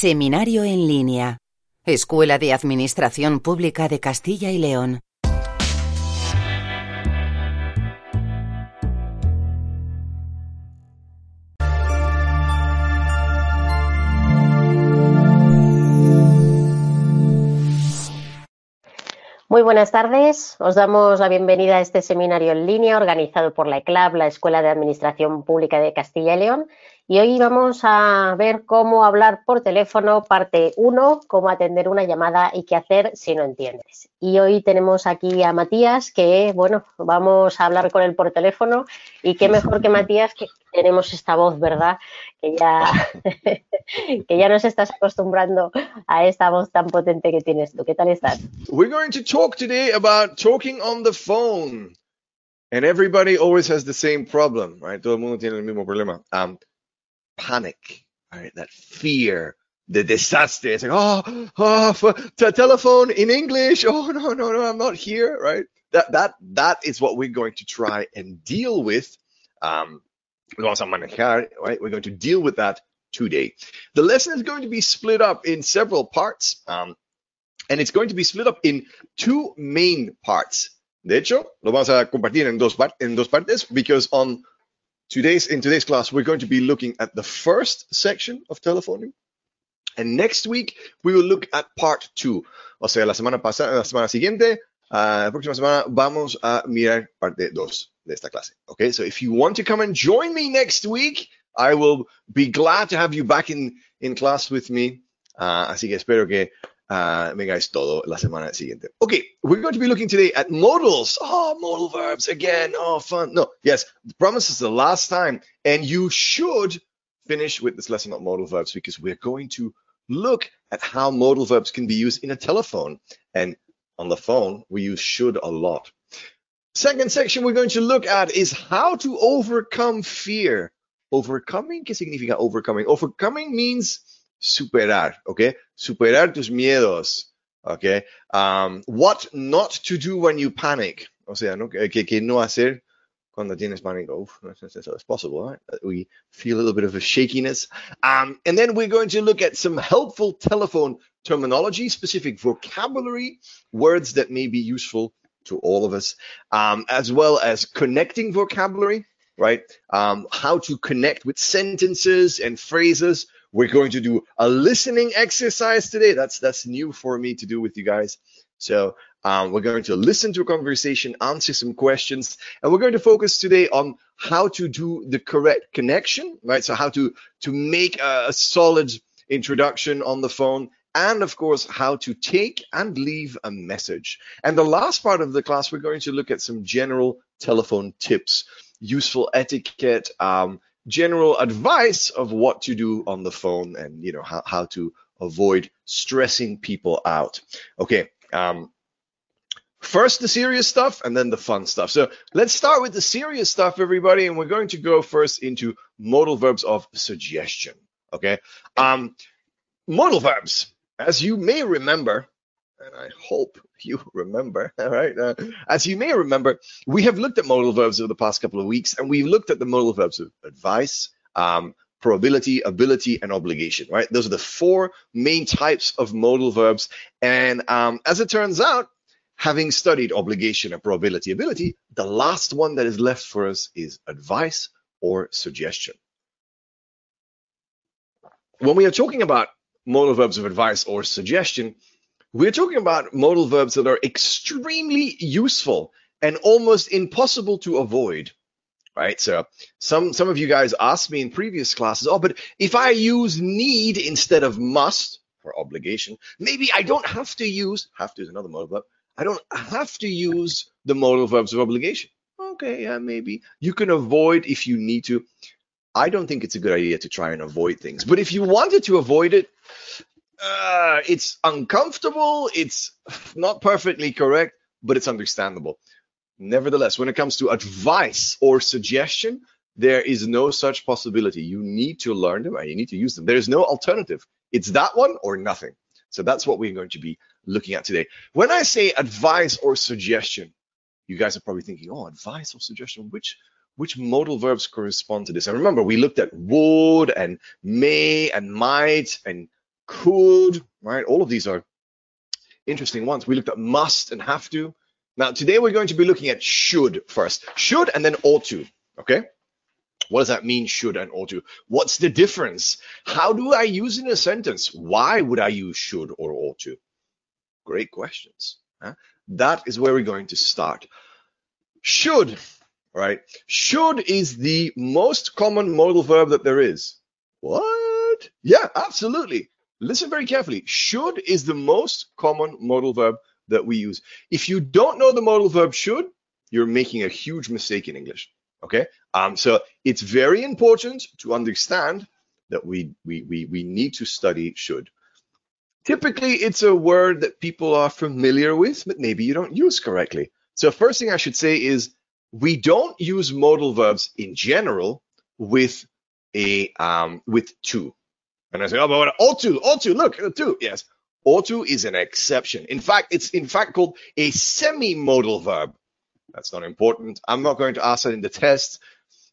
Seminario en línea. Escuela de Administración Pública de Castilla y León. Muy buenas tardes. Os damos la bienvenida a este seminario en línea organizado por la ECLAB, la Escuela de Administración Pública de Castilla y León, y hoy vamos a ver cómo hablar por teléfono, parte 1, cómo atender una llamada y qué hacer si no entiendes. Y hoy tenemos aquí a Matías, que bueno, vamos a hablar con él por teléfono y qué mejor que Matías que tenemos esta voz, ¿verdad? Que ya, que ya nos estás acostumbrando a esta voz tan potente que tienes tú. ¿Qué tal estás? We're going to talk today about talking on the phone. And everybody always has the same problem, right? Todo el mundo tiene el mismo problema. Um, panic, right? That fear, the disaster. It's like, oh, oh, for, telephone in English. Oh no, no, no, I'm not here, right? That that that is what we're going to try and deal with. Um, right? We're going to deal with that today. The lesson is going to be split up in several parts, um, and it's going to be split up in two main parts. De hecho, lo vamos a compartir en dos, par- en dos partes because on today's in today's class we're going to be looking at the first section of telephoning and next week we will look at part two. O sea la semana pasada la semana siguiente uh, la próxima semana vamos a mirar parte dos de esta clase. Okay so if you want to come and join me next week I will be glad to have you back in in class with me. Uh, así que espero que uh, vengáis todo la semana siguiente. Okay, we're going to be looking today at modals. Oh, modal verbs again. Oh, fun. No, yes, the promise is the last time. And you should finish with this lesson on modal verbs because we're going to look at how modal verbs can be used in a telephone. And on the phone, we use should a lot. Second section we're going to look at is how to overcome fear. Overcoming, ¿qué significa overcoming? Overcoming means superar, okay? Superar tus miedos, okay? Um, what not to do when you panic. O sea, ¿no? Que, que no hacer cuando tienes pánico. Si eso es possible, right? We feel a little bit of a shakiness. Um, and then we're going to look at some helpful telephone terminology, specific vocabulary, words that may be useful to all of us, um, as well as connecting vocabulary, right? Um, how to connect with sentences and phrases. We're going to do a listening exercise today. That's that's new for me to do with you guys. So um, we're going to listen to a conversation, answer some questions, and we're going to focus today on how to do the correct connection, right? So how to to make a, a solid introduction on the phone, and of course how to take and leave a message. And the last part of the class, we're going to look at some general telephone tips, useful etiquette, um, general advice of what to do on the phone, and you know how, how to avoid stressing people out. Okay. Um, first the serious stuff and then the fun stuff. So let's start with the serious stuff, everybody, and we're going to go first into modal verbs of suggestion. Okay. Um, modal verbs, as you may remember, and I hope you remember, all right, uh, as you may remember, we have looked at modal verbs over the past couple of weeks, and we've looked at the modal verbs of advice, um, probability, ability, and obligation, right? Those are the four main types of modal verbs. And um, as it turns out, having studied obligation and probability, ability, the last one that is left for us is advice or suggestion. When we are talking about modal verbs of advice or suggestion, we're talking about modal verbs that are extremely useful and almost impossible to avoid right? So some some of you guys asked me in previous classes, oh, but if I use need instead of must for obligation, maybe I don't have to use have to is another modal verb. I don't have to use the modal verbs of obligation. Okay, yeah, maybe you can avoid if you need to. I don't think it's a good idea to try and avoid things, but if you wanted to avoid it, uh, it's uncomfortable. It's not perfectly correct, but it's understandable. Nevertheless, when it comes to advice or suggestion, there is no such possibility. You need to learn them and you need to use them. There is no alternative. It's that one or nothing. So that's what we're going to be looking at today. When I say advice or suggestion, you guys are probably thinking, oh, advice or suggestion, which which modal verbs correspond to this? And remember, we looked at would and may and might and could, right? All of these are interesting ones. We looked at must and have to. Now, today we're going to be looking at should first. Should and then ought to, okay? What does that mean, should and ought to? What's the difference? How do I use in a sentence? Why would I use should or ought to? Great questions. Huh? That is where we're going to start. Should, right? Should is the most common modal verb that there is. What? Yeah, absolutely. Listen very carefully. Should is the most common modal verb that we use. If you don't know the modal verb should, you're making a huge mistake in English. Okay. Um, so it's very important to understand that we, we, we, we need to study should. Typically, it's a word that people are familiar with, but maybe you don't use correctly. So first thing I should say is we don't use modal verbs in general with a um, with to. And I say, oh, but ought to, ought to, look, to, yes. Ought to is an exception. In fact, it's in fact called a semi-modal verb. That's not important. I'm not going to ask that in the test.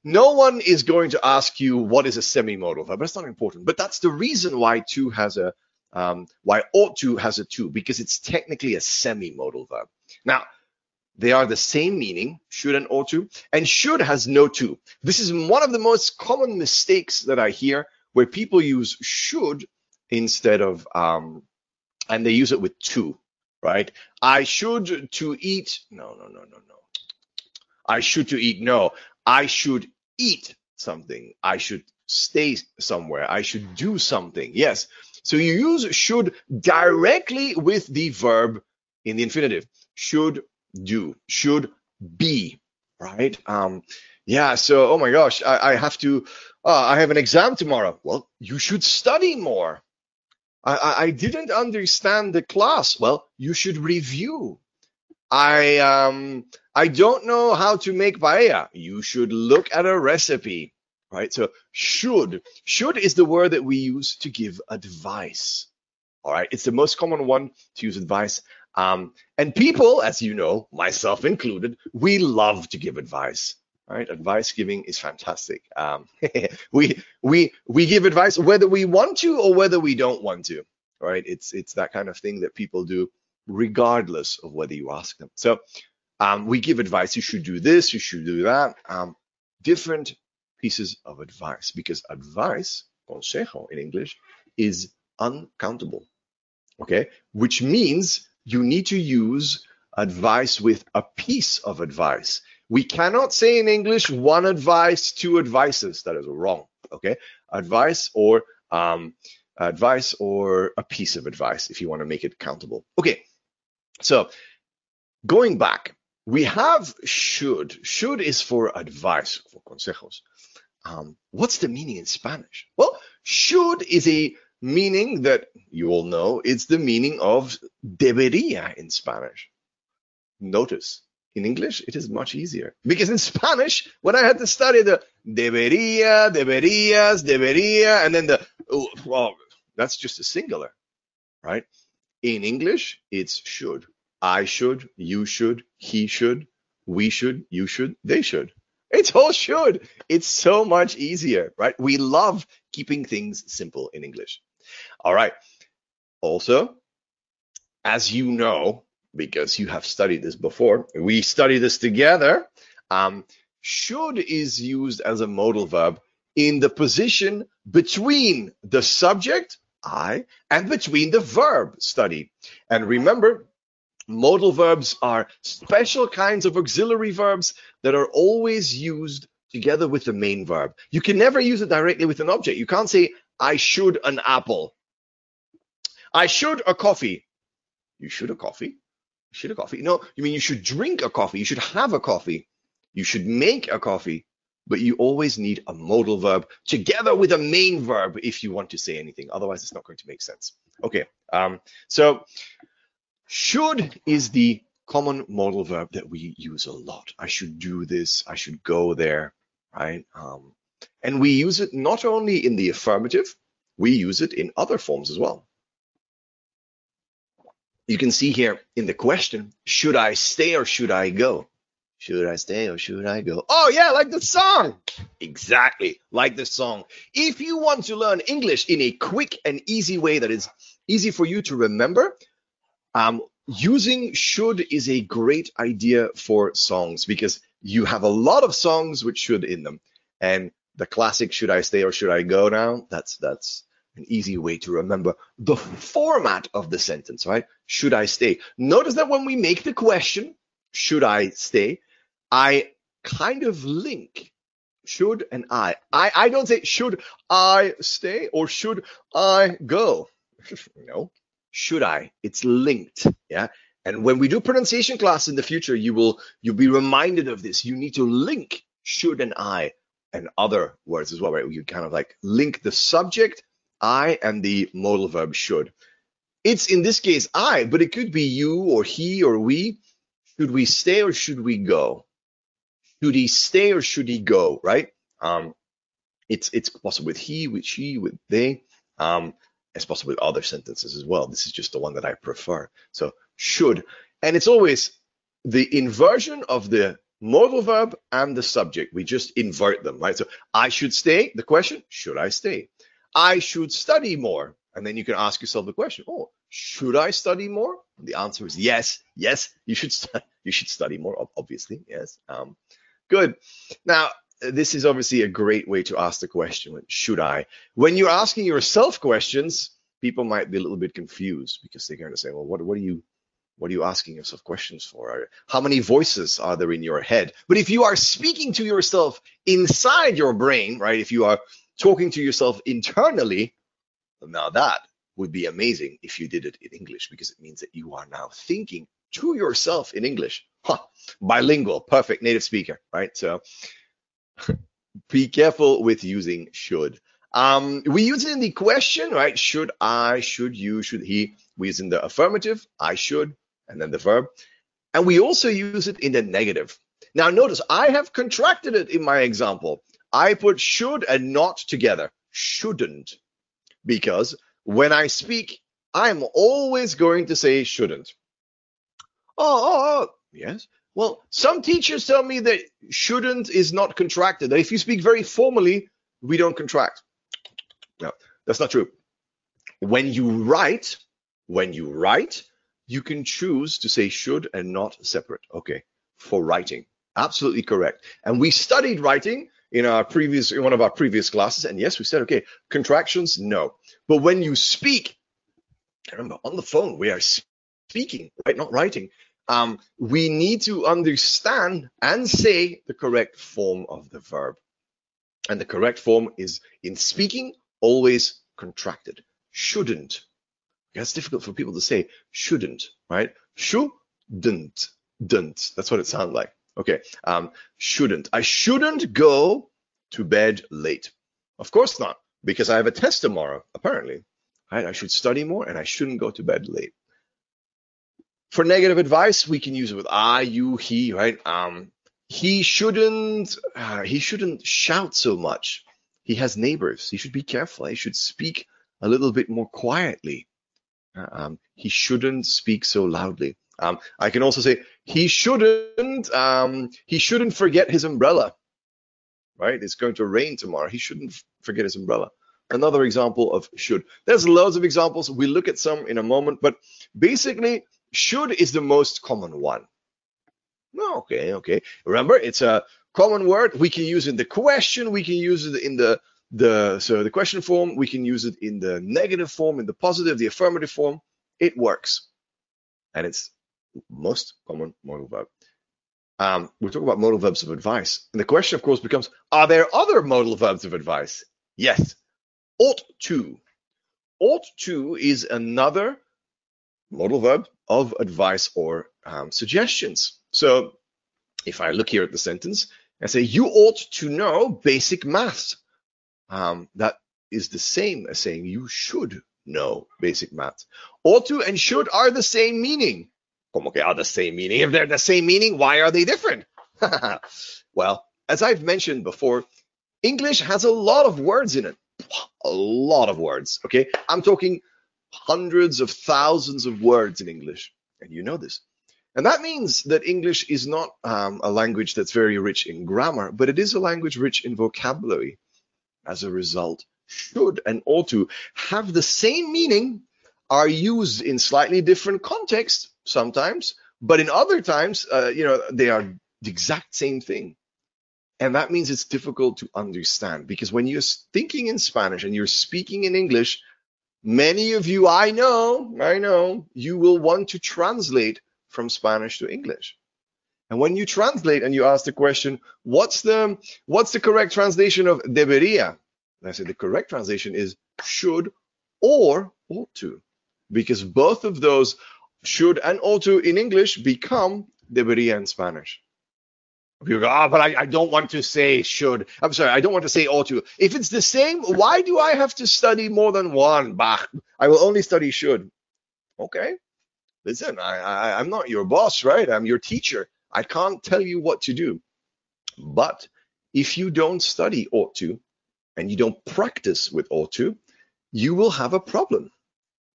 No one is going to ask you what is a semi-modal verb. That's not important. But that's the reason why to has a um, why ought to has a to because it's technically a semi-modal verb. Now, they are the same meaning, should and ought to, and should has no to. This is one of the most common mistakes that I hear where people use should instead of um, and they use it with to, right? I should to eat. No, no, no, no, no. I should to eat. No, I should eat something. I should stay somewhere. I should do something. Yes. So you use should directly with the verb in the infinitive. Should do, should be, right? Um, yeah. So, oh my gosh, I, I have to, uh, I have an exam tomorrow. Well, you should study more. I, I didn't understand the class. Well, you should review. I um I don't know how to make paella. You should look at a recipe, right? So should should is the word that we use to give advice. All right, it's the most common one to use advice. Um, and people, as you know, myself included, we love to give advice right? Advice giving is fantastic. Um, we we we give advice whether we want to or whether we don't want to, right? It's it's that kind of thing that people do regardless of whether you ask them. So um, we give advice. You should do this. You should do that. Um, different pieces of advice because advice, consejo in English, is uncountable. Okay, which means you need to use advice with a piece of advice. We cannot say in English one advice, two advices. That is wrong. Okay, advice or um, advice or a piece of advice if you want to make it countable. Okay, so going back, we have should. Should is for advice, for consejos. Um, what's the meaning in Spanish? Well, should is a meaning that you all know. It's the meaning of debería in Spanish. Notice in English, it is much easier because in Spanish, when I had to study the debería, deberías, debería, and then the oh, well, that's just a singular, right? In English, it's should. I should, you should, he should, we should, you should, they should. It's all should. It's so much easier, right? We love keeping things simple in English. All right. Also, as you know, because you have studied this before. We study this together. Um, should is used as a modal verb in the position between the subject, I, and between the verb, study. And remember, modal verbs are special kinds of auxiliary verbs that are always used together with the main verb. You can never use it directly with an object. You can't say, I should an apple. I should a coffee. You should a coffee should a coffee. No, you mean you should drink a coffee. You should have a coffee. You should make a coffee. But you always need a modal verb together with a main verb if you want to say anything. Otherwise, it's not going to make sense. Okay. Um, so should is the common modal verb that we use a lot. I should do this. I should go there. Right. Um, and we use it not only in the affirmative, we use it in other forms as well you can see here in the question, should I stay or should I go? Should I stay or should I go? Oh, yeah, like the song. Exactly, like the song. If you want to learn English in a quick and easy way that is easy for you to remember, um, using should is a great idea for songs because you have a lot of songs with should in them. And the classic should I stay or should I go now? That's that's an easy way to remember the format of the sentence, right? Should I stay? Notice that when we make the question, should I stay? I kind of link should and I. I, I don't say should I stay or should I go? no, should I? It's linked. Yeah. And when we do pronunciation class in the future, you will you'll be reminded of this. You need to link should and I and other words as well, right? You kind of like link the subject I and the modal verb should. It's in this case I, but it could be you or he or we. Should we stay or should we go? Should he stay or should he go? Right? Um, it's it's possible with he, with she, with they. Um, it's possible with other sentences as well. This is just the one that I prefer. So should, and it's always the inversion of the modal verb and the subject. We just invert them, right? So I should stay. The question, should I stay? I should study more. And then you can ask yourself the question, oh, should I study more? And the answer is yes, yes, you should study. You should study more, obviously. Yes. Um, good. Now, this is obviously a great way to ask the question, should I? When you're asking yourself questions, people might be a little bit confused because they're going to say, well, what, what are you what are you asking yourself questions for? How many voices are there in your head? But if you are speaking to yourself inside your brain, right? If you are talking to yourself internally, now that would be amazing if you did it in English because it means that you are now thinking to yourself in English. Huh. Bilingual, perfect native speaker, right? So be careful with using should. Um, we use it in the question, right? Should I, should you, should he? We use in the affirmative, I should, and then the verb. And we also use it in the negative. Now notice I have contracted it in my example. I put should and not together. Shouldn't. Because when I speak, I'm always going to say shouldn't. Oh, oh, oh, yes. Well, some teachers tell me that shouldn't is not contracted. That if you speak very formally, we don't contract. No, that's not true. When you write, when you write, you can choose to say should and not separate. Okay, for writing. Absolutely correct. And we studied writing in our previous in one of our previous classes, and yes, we said okay, contractions, no. But when you speak, remember on the phone we are speaking, right, not writing. Um, we need to understand and say the correct form of the verb. And the correct form is in speaking, always contracted. Shouldn't. that's difficult for people to say shouldn't, right? Shouldn't, didn't. That's what it sounds like. Okay. Um, shouldn't. I shouldn't go to bed late. Of course not, because I have a test tomorrow, apparently. Right? I should study more and I shouldn't go to bed late. For negative advice, we can use it with I, you, he, right? Um, he shouldn't uh, he shouldn't shout so much. He has neighbors. He should be careful. He should speak a little bit more quietly. Uh, um, he shouldn't speak so loudly. Um, I can also say he shouldn't um, he shouldn't forget his umbrella. Right? It's going to rain tomorrow. He shouldn't forget his umbrella. Another example of should. There's loads of examples. We look at some in a moment, but basically, should is the most common one. Okay, okay. Remember, it's a common word. We can use it in the question. We can use it in the the so the question form. We can use it in the negative form, in the positive, the affirmative form. It works, and it's most common modal verb. Um, we talk about modal verbs of advice, and the question, of course, becomes: Are there other modal verbs of advice? Yes. Ought to. Ought to is another modal verb of advice or um, suggestions. So if I look here at the sentence and say, you ought to know basic math, um, that is the same as saying you should know basic math. Ought to and should are the same meaning. Como que are the same meaning? If they're the same meaning, why are they different? well, as I've mentioned before, English has a lot of words in it. A lot of words. Okay. I'm talking hundreds of thousands of words in English. And you know this. And that means that English is not um, a language that's very rich in grammar, but it is a language rich in vocabulary. As a result, should and ought to have the same meaning, are used in slightly different contexts sometimes, but in other times, uh, you know, they are the exact same thing. And that means it's difficult to understand because when you're thinking in Spanish and you're speaking in English, many of you, I know, I know, you will want to translate from Spanish to English. And when you translate and you ask the question, what's the what's the correct translation of debería? And I said the correct translation is should or ought to, because both of those should and ought to in English become debería in Spanish. People go, oh, but I, I don't want to say should. I'm sorry, I don't want to say ought to. If it's the same, why do I have to study more than one? Bah, I will only study should. Okay, listen, I, I, I'm not your boss, right? I'm your teacher. I can't tell you what to do. But if you don't study ought to and you don't practice with ought to, you will have a problem.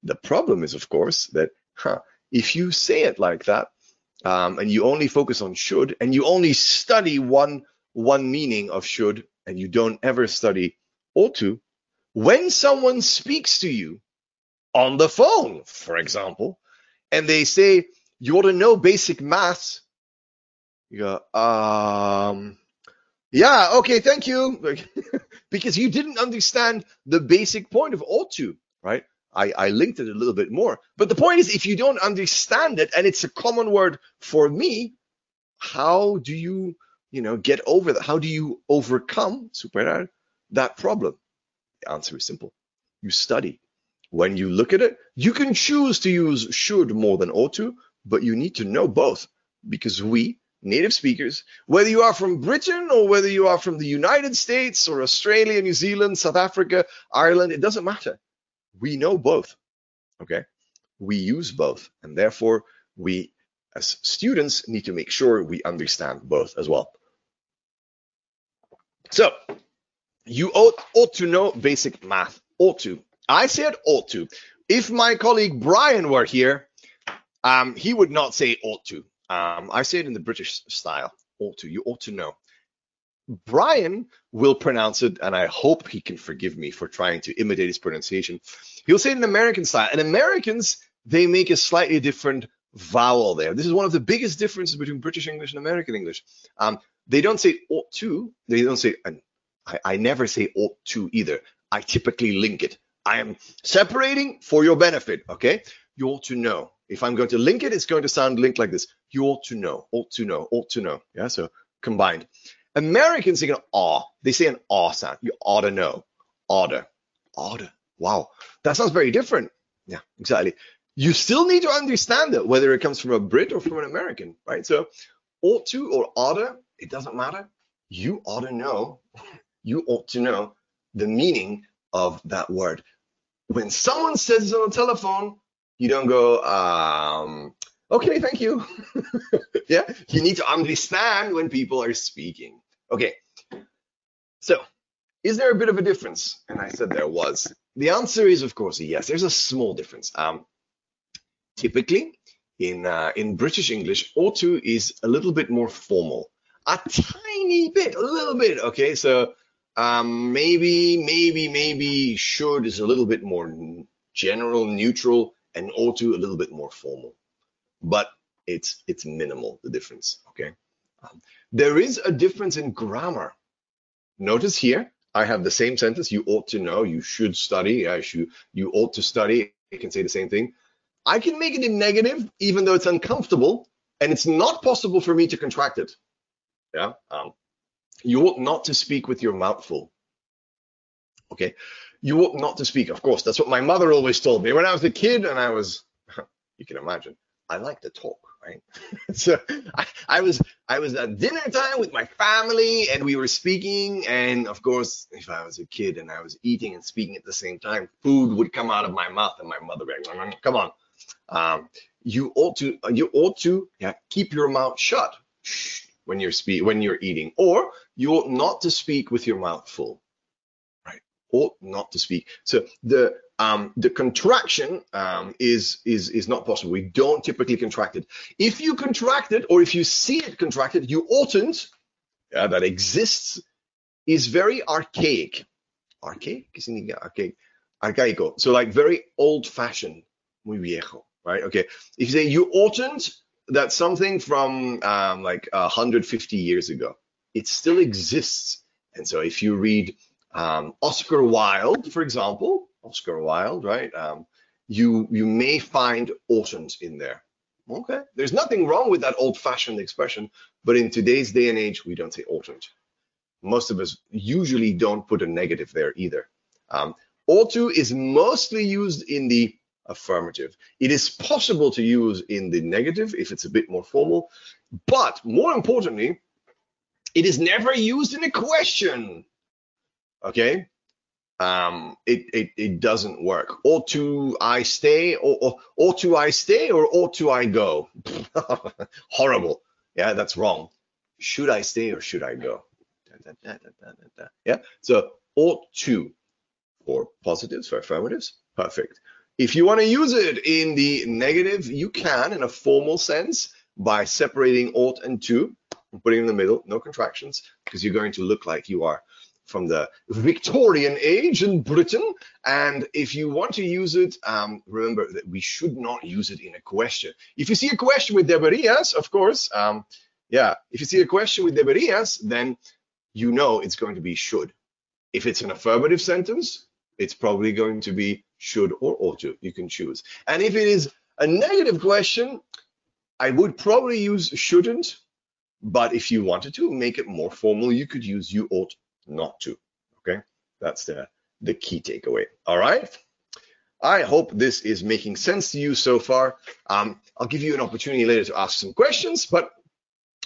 The problem is, of course, that huh, if you say it like that um, and you only focus on should and you only study one one meaning of should and you don't ever study ought to, when someone speaks to you on the phone, for example, and they say, you ought to know basic math, You go, um, yeah, okay, thank you. because you didn't understand the basic point of ought to, right? I, I linked it a little bit more. But the point is, if you don't understand it and it's a common word for me, how do you, you know, get over that? How do you overcome, superar, that problem? The answer is simple. You study. When you look at it, you can choose to use should more than ought to, but you need to know both because we, native speakers, whether you are from Britain or whether you are from the United States or Australia, New Zealand, South Africa, Ireland, it doesn't matter. We know both. Okay. We use both. And therefore, we as students need to make sure we understand both as well. So, you ought, ought to know basic math. Ought to. I said ought to. If my colleague Brian were here, um, he would not say ought to. Um, I say it in the British style. Ought to. You ought to know. Brian will pronounce it, and I hope he can forgive me for trying to imitate his pronunciation. He'll say it in American style. And Americans, they make a slightly different vowel there. This is one of the biggest differences between British English and American English. Um, they don't say ought to. They don't say, and I, I never say ought to either. I typically link it. I am separating for your benefit, okay? You ought to know. If I'm going to link it, it's going to sound linked like this. You ought to know, ought to know, ought to know. Yeah, so combined. Americans say an aw. They say an aw sound. You ought to know. Oughta. Oughta. Wow. That sounds very different. Yeah, exactly. You still need to understand it, whether it comes from a Brit or from an American, right? So ought to or oughta, it doesn't matter. You ought to know. You ought to know the meaning of that word. When someone says it on the telephone, you don't go, um, okay, thank you. yeah, you need to understand when people are speaking. Okay, so is there a bit of a difference? And I said there was. The answer is, of course, yes. There's a small difference. Um, typically, in uh, in British English, ought to is a little bit more formal, a tiny bit, a little bit. Okay, so um, maybe, maybe, maybe should is a little bit more general, neutral, and ought to a little bit more formal. But it's it's minimal the difference. Okay. Um, there is a difference in grammar. Notice here, I have the same sentence. You ought to know. You should study. I should. You ought to study. I can say the same thing. I can make it in negative, even though it's uncomfortable, and it's not possible for me to contract it. Yeah. Um, you ought not to speak with your mouth full. Okay. You ought not to speak. Of course, that's what my mother always told me when I was a kid and I was, you can imagine, I like to talk, right? so I, I was, I was at dinner time with my family and we were speaking. And of course, if I was a kid and I was eating and speaking at the same time, food would come out of my mouth and my mother would be like, come on. Um, you ought to, you ought to yeah, keep your mouth shut. When you're spe- when you're eating, or you ought not to speak with your mouth full. Ought not to speak. So the um, the contraction um, is is is not possible. We don't typically contract it. If you contract it, or if you see it contracted, you oughtn't. Yeah, that exists is very archaic. Archaic? ¿Qué significa archaic? Arcaico. So like very old-fashioned. Muy viejo. Right? Okay. If you say you oughtn't, that's something from um, like 150 years ago. It still exists. And so if you read um, Oscar Wilde, for example, Oscar Wilde, right? Um, you you may find oughtn't in there. Okay, there's nothing wrong with that old-fashioned expression, but in today's day and age, we don't say oughtn't. Most of us usually don't put a negative there either. Um, ought to is mostly used in the affirmative. It is possible to use in the negative if it's a bit more formal, but more importantly, it is never used in a question. Okay, um, it, it, it doesn't work. or to I stay, or, or ought to I stay, or or to I go? Horrible. Yeah, that's wrong. Should I stay or should I go? Yeah. So ought to for positives, for affirmatives, perfect. If you want to use it in the negative, you can in a formal sense by separating ought and to and putting in the middle, no contractions, because you're going to look like you are from the Victorian age in Britain. And if you want to use it, um, remember that we should not use it in a question. If you see a question with deberías, of course, um, yeah, if you see a question with deberías, then you know it's going to be should. If it's an affirmative sentence, it's probably going to be should or ought to. You can choose. And if it is a negative question, I would probably use shouldn't. But if you wanted to make it more formal, you could use you ought not to. Okay, that's the, the key takeaway. All right. I hope this is making sense to you so far. Um, I'll give you an opportunity later to ask some questions, but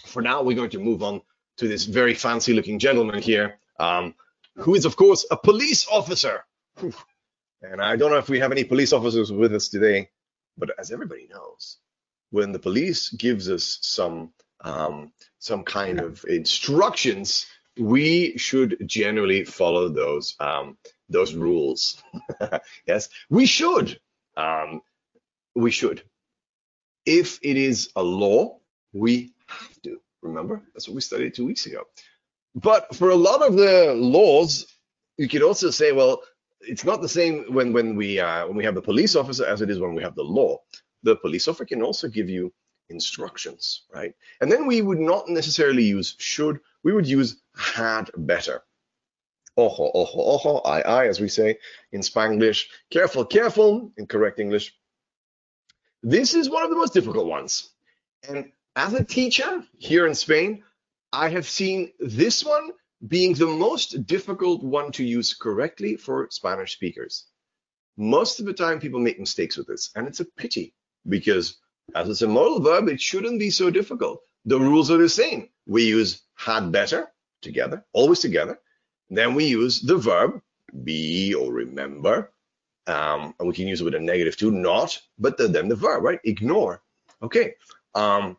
for now, we're going to move on to this very fancy looking gentleman here, um, who is, of course, a police officer. And I don't know if we have any police officers with us today, but as everybody knows, when the police gives us some um, some kind of instructions, we should generally follow those um, those rules. yes, we should. Um, we should. If it is a law, we have to. Remember, that's what we studied two weeks ago. But for a lot of the laws, you could also say, well, it's not the same when when we uh, when we have the police officer as it is when we have the law. The police officer can also give you instructions, right? And then we would not necessarily use should, we would use had better. Ojo, ojo, ojo, I, I, as we say in Spanglish. Careful, careful, in correct English. This is one of the most difficult ones. And as a teacher here in Spain, I have seen this one being the most difficult one to use correctly for Spanish speakers. Most of the time, people make mistakes with this, and it's a pity because as it's a modal verb, it shouldn't be so difficult. The rules are the same. We use had better together, always together. Then we use the verb be or remember. Um, and we can use it with a negative too, not, but the, then the verb, right? Ignore. Okay. Um,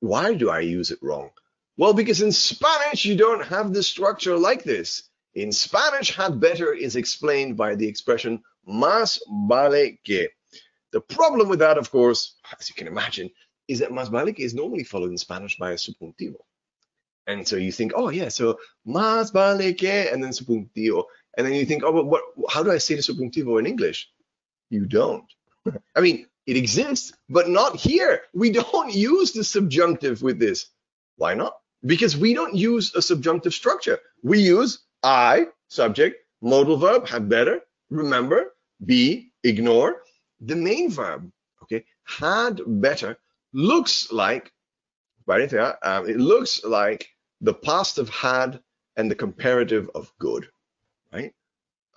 why do I use it wrong? Well, because in Spanish, you don't have the structure like this. In Spanish, had better is explained by the expression más vale que. The problem with that, of course, as you can imagine, is that más vale que is normally followed in Spanish by a subjuntivo. And so you think, oh yeah, so más vale que, and then subjuntivo. And then you think, oh, but what, how do I say the subjuntivo in English? You don't. I mean, it exists, but not here. We don't use the subjunctive with this. Why not? because we don't use a subjunctive structure. We use I, subject, modal verb, had better, remember, be, ignore. The main verb, okay, had better looks like, um, it looks like the past of had and the comparative of good, right?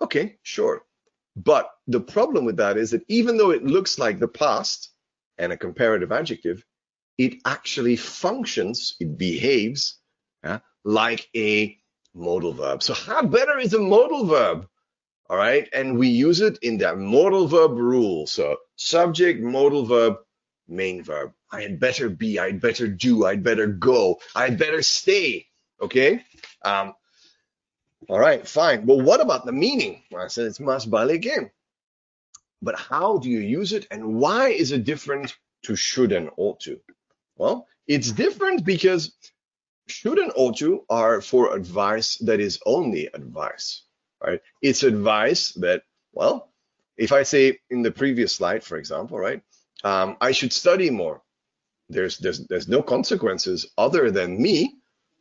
Okay, sure. But the problem with that is that even though it looks like the past and a comparative adjective, it actually functions, it behaves yeah, like a modal verb. So had better is a modal verb. All right. And we use it in that modal verb rule. So subject, modal verb, main verb. I had better be, I'd better do, I'd better go, I'd better stay. Okay. Um, All right, fine. Well, what about the meaning? I said it's mas vale que. But how do you use it and why is it different to should and ought to? Well, it's different because should and ought to are for advice that is only advice, right? It's advice that, well, if I say in the previous slide, for example, right, um, I should study more. There's, there's, there's no consequences other than me,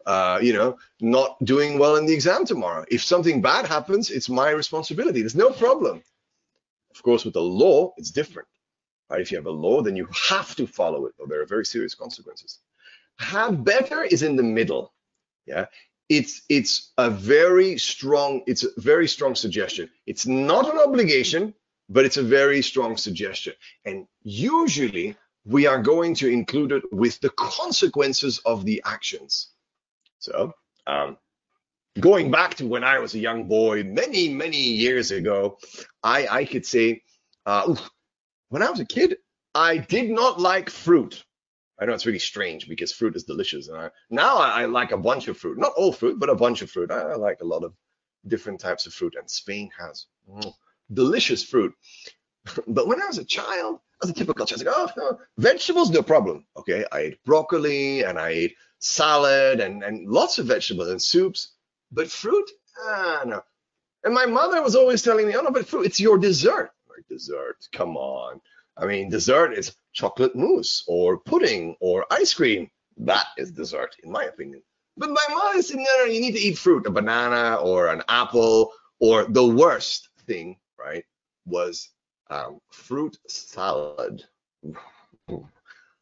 uh, you know, not doing well in the exam tomorrow. If something bad happens, it's my responsibility. There's no problem. Of course, with the law, it's different. Right? If you have a law, then you have to follow it, or there are very serious consequences. Have better is in the middle. Yeah, it's it's a very strong it's a very strong suggestion. It's not an obligation, but it's a very strong suggestion. And usually we are going to include it with the consequences of the actions. So um, going back to when I was a young boy, many, many years ago, I, I could say, uh, when I was a kid, I did not like fruit. I know it's really strange because fruit is delicious. And I, now I, I, like a bunch of fruit, not all fruit, but a bunch of fruit. I, I like a lot of different types of fruit, and Spain has mm, delicious fruit. but when I was a child, as a typical child, I was like, oh, vegetables, no problem. Okay, I ate broccoli and I ate salad and, and lots of vegetables and soups. But fruit, ah, no. And my mother was always telling me, oh, no, but fruit, it's your dessert. Like, dessert, come on. I mean, dessert is chocolate mousse or pudding or ice cream. That is dessert, in my opinion. But my mother said, no, no, you need to eat fruit, a banana or an apple, or the worst thing, right, was um, fruit salad.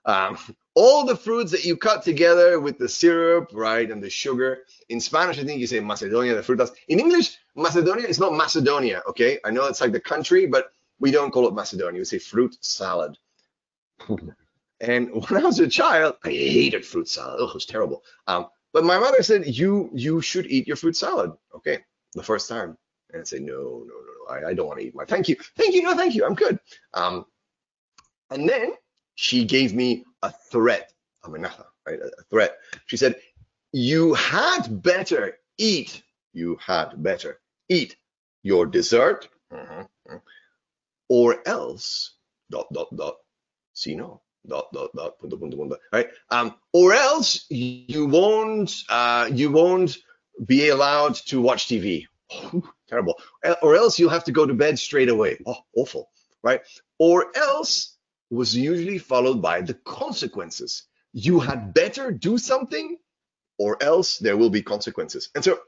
um, all the fruits that you cut together with the syrup, right, and the sugar. In Spanish, I think you say Macedonia, the frutas. In English, Macedonia is not Macedonia, okay? I know it's like the country, but we don't call it Macedonia. We say fruit salad. and when I was a child, I hated fruit salad. Oh, it was terrible. Um, but my mother said, you you should eat your fruit salad. Okay, the first time. And I said, no, no, no, I, I don't want to eat my. Thank you, thank you, no, thank you, I'm good. Um, and then she gave me a threat, amenaza, right? A threat. She said, You had better eat, you had better eat your dessert, mm-hmm, or else, dot, dot, dot, see no, dot, dot, dot, punto, punto, punto, right? Um, or else you won't, uh, you won't be allowed to watch TV. Terrible. Eh, or else you'll have to go to bed straight away. Oh, awful, right? Or else was usually followed by the consequences. You had better do something or else there will be consequences. And so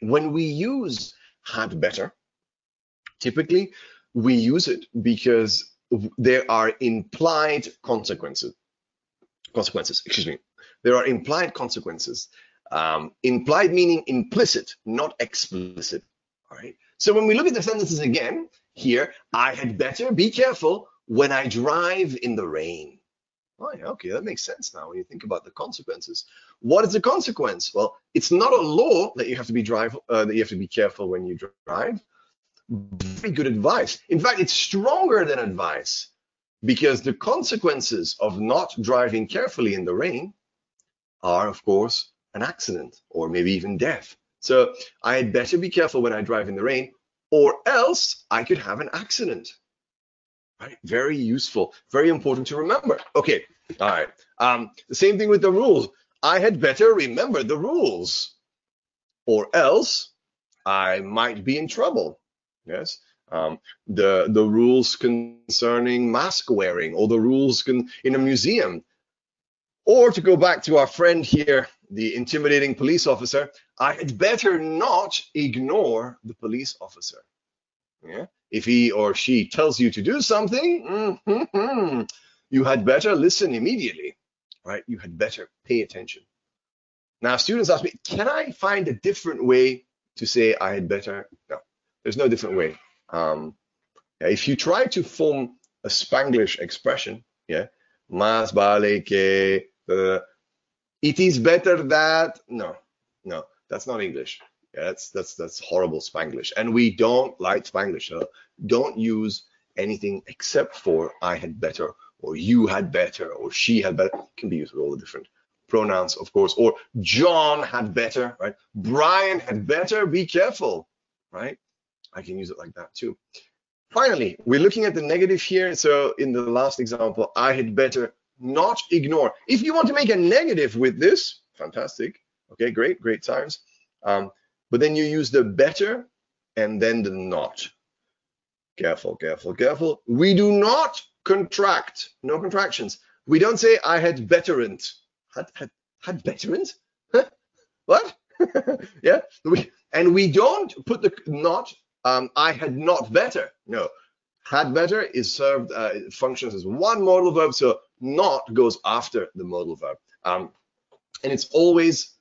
when we use had better, typically we use it because there are implied consequences. Consequences, excuse me. There are implied consequences. Um, implied meaning implicit, not explicit. All right. So when we look at the sentences again, here, I had better be careful when I drive in the rain. Oh, yeah, okay, that makes sense now when you think about the consequences. What is the consequence? Well, it's not a law that you have to be drive uh, that you have to be careful when you drive. Very good advice. In fact, it's stronger than advice because the consequences of not driving carefully in the rain are, of course, an accident or maybe even death. So I had better be careful when I drive in the rain, or else I could have an accident. Right? Very useful, very important to remember. Okay, all right. Um, the same thing with the rules. I had better remember the rules, or else I might be in trouble. Yes. Um, the the rules concerning mask wearing, or the rules in a museum, or to go back to our friend here, the intimidating police officer, I had better not ignore the police officer. Yeah. If he or she tells you to do something, mm-hmm, you had better listen immediately, right? You had better pay attention. Now, students ask me, can I find a different way to say I had better? No, there's no different way. Um, if you try to form a Spanglish expression, yeah, más vale que, uh, it is better that, no, no, that's not English. Yeah, that's that's that's horrible Spanglish, and we don't like Spanglish. So don't use anything except for I had better, or you had better, or she had better. It can be used with all the different pronouns, of course, or John had better, right? Brian had better be careful, right? I can use it like that too. Finally, we're looking at the negative here. So in the last example, I had better not ignore. If you want to make a negative with this, fantastic. Okay, great, great times. Um, but then you use the better and then the not. Careful, careful, careful. We do not contract, no contractions. We don't say I had betterant. Had had had betterant? what? yeah. We, and we don't put the not um, I had not better. No, had better is served uh, functions as one modal verb, so not goes after the modal verb, um, and it's always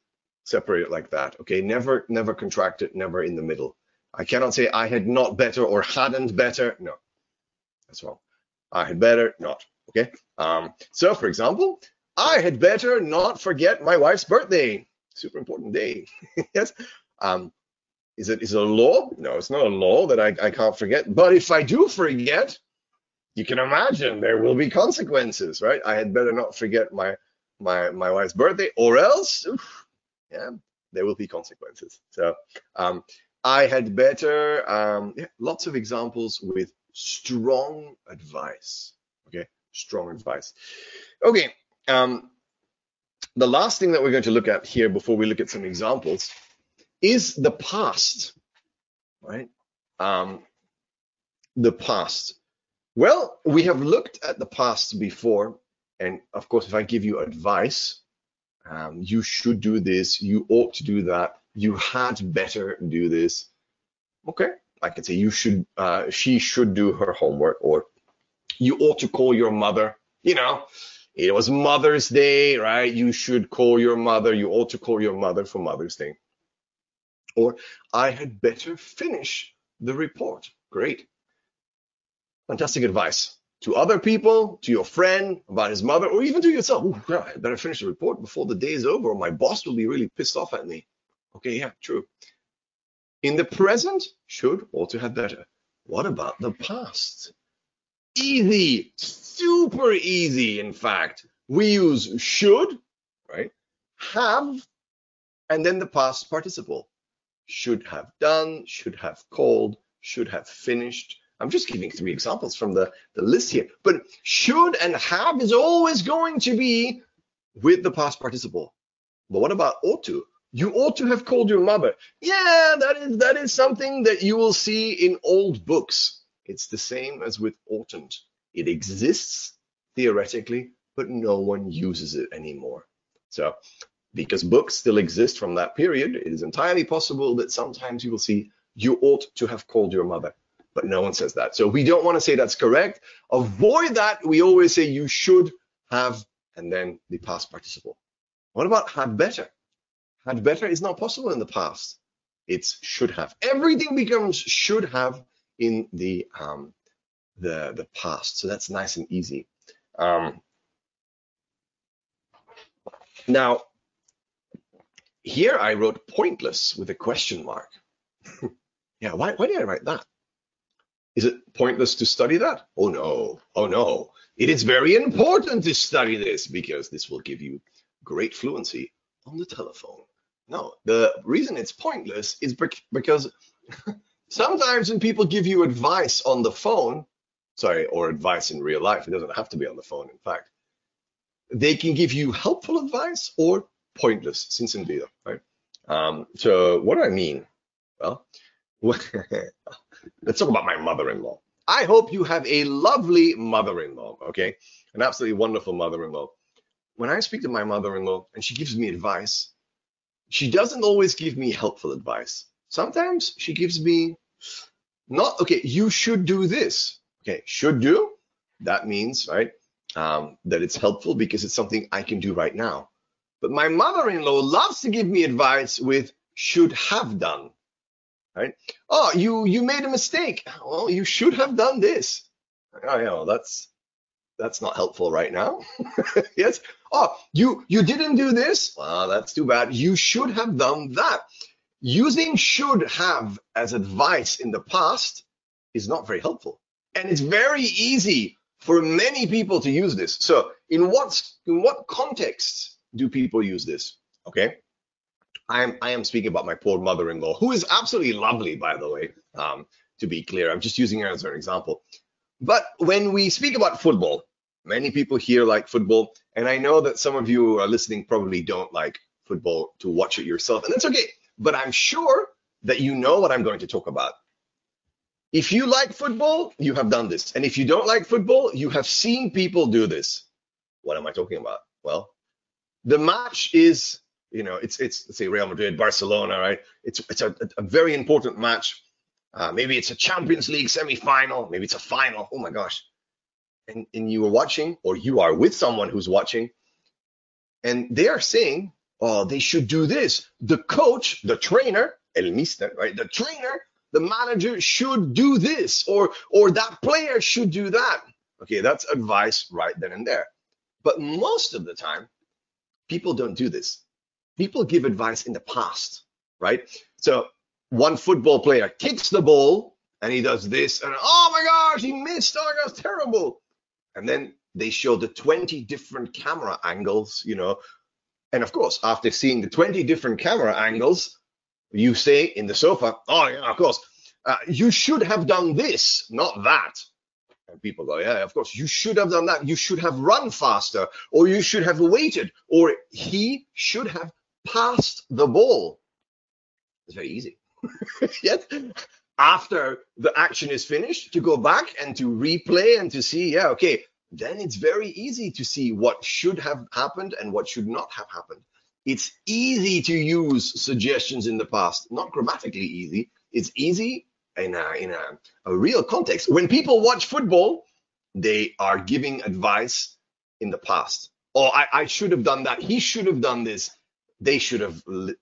separated like that. Okay, never never contracted, never in the middle. I cannot say I had not better or hadn't better. No, that's wrong. I had better not. Okay. Um, so, for example, I had better not forget my wife's birthday. Super important day. yes. Um, is it is it a law? No, it's not a law that I, I can't forget. But if I do forget, you can imagine there will be consequences, right? I had better not forget my my my wife's birthday, or else, oof, yeah, there will be consequences. So um, I had better. Um, yeah, lots of examples with strong advice. Okay, strong advice. Okay. Um, the last thing that we're going to look at here before we look at some examples is the past, right? Um, the past. Well, we have looked at the past before, and of course, if I give you advice, um, you should do this, you ought to do that, you had better do this. Okay, I can say you should, uh, she should do her homework, or you ought to call your mother. You know, it was Mother's Day, right? You should call your mother. You ought to call your mother for Mother's Day. Or I had better finish the report. Great. Fantastic advice to other people, to your friend about his mother, or even to yourself. Ooh, yeah, I better finish the report before the day is over, or my boss will be really pissed off at me. Okay, yeah, true. In the present, should or to have better. What about the past? Easy, super easy, in fact. We use should, right? Have, and then the past participle should have done, should have called, should have finished. I'm just giving three examples from the, the list here. But should and have is always going to be with the past participle. But what about ought to? You ought to have called your mother. Yeah, that is that is something that you will see in old books. It's the same as with oughtn't. It exists theoretically, but no one uses it anymore. So because books still exist from that period, it is entirely possible that sometimes you will see you ought to have called your mother, but no one says that. So we don't want to say that's correct. Avoid that. We always say you should have, and then the past participle. What about had better? Had better is not possible in the past. It's should have. Everything becomes should have in the um, the the past. So that's nice and easy. Um, now, here I wrote pointless with a question mark. yeah, why, why did I write that? Is it pointless to study that? Oh no, oh no. It is very important to study this because this will give you great fluency on the telephone. No, the reason it's pointless is because sometimes when people give you advice on the phone, sorry, or advice in real life, it doesn't have to be on the phone, in fact, they can give you helpful advice or pointless, sin sentido, right? Um, so what do I mean? Well, let's talk about my mother-in-law. I hope you have a lovely mother-in-law, okay? An absolutely wonderful mother-in-law. When I speak to my mother-in-law and she gives me advice, she doesn't always give me helpful advice. Sometimes she gives me not, okay, you should do this. Okay, should do, that means, right, um, that it's helpful because it's something I can do right now. But my mother-in-law loves to give me advice with should have done. Right? Oh, you you made a mistake. Well, you should have done this. Oh, yeah, well, that's that's not helpful right now. yes. Oh, you you didn't do this. Well, that's too bad. You should have done that. Using should have as advice in the past is not very helpful. And it's very easy for many people to use this. So in what in what context do people use this? Okay. I am I am speaking about my poor mother-in-law, who is absolutely lovely, by the way. Um, to be clear, I'm just using her as an example. But when we speak about football, many people here like football, and I know that some of you who are listening probably don't like football to watch it yourself, and that's okay. But I'm sure that you know what I'm going to talk about. If you like football, you have done this. And if you don't like football, you have seen people do this. What am I talking about? Well, the match is, you know, it's it's let's say Real Madrid, Barcelona, right? It's it's a, a very important match. Uh, maybe it's a Champions League semi-final, maybe it's a final. Oh my gosh. And and you are watching, or you are with someone who's watching, and they are saying, oh, they should do this. The coach, the trainer, el mister, right? The trainer the manager should do this or or that player should do that okay that's advice right then and there but most of the time people don't do this people give advice in the past right? So one football player kicks the ball and he does this and oh my gosh he missed. Oh gosh terrible. And then they show the 20 different camera angles you know. And of course after seeing the 20 different camera angles you say in the sofa, oh yeah, of course, uh, you should have done this, not that. And people go, yeah, of course, you should have done that. You should have run faster, or you should have waited, or he should have passed the ball. It's very easy. Yet, after the action is finished, to go back and to replay and to see, yeah, okay, then it's very easy to see what should have happened and what should not have happened. It's easy to use suggestions in the past, not grammatically easy. It's easy in a, in a, a real context. When people watch football, they are giving advice in the past. Oh, I, I should have done that. He should have done this. They should have, and,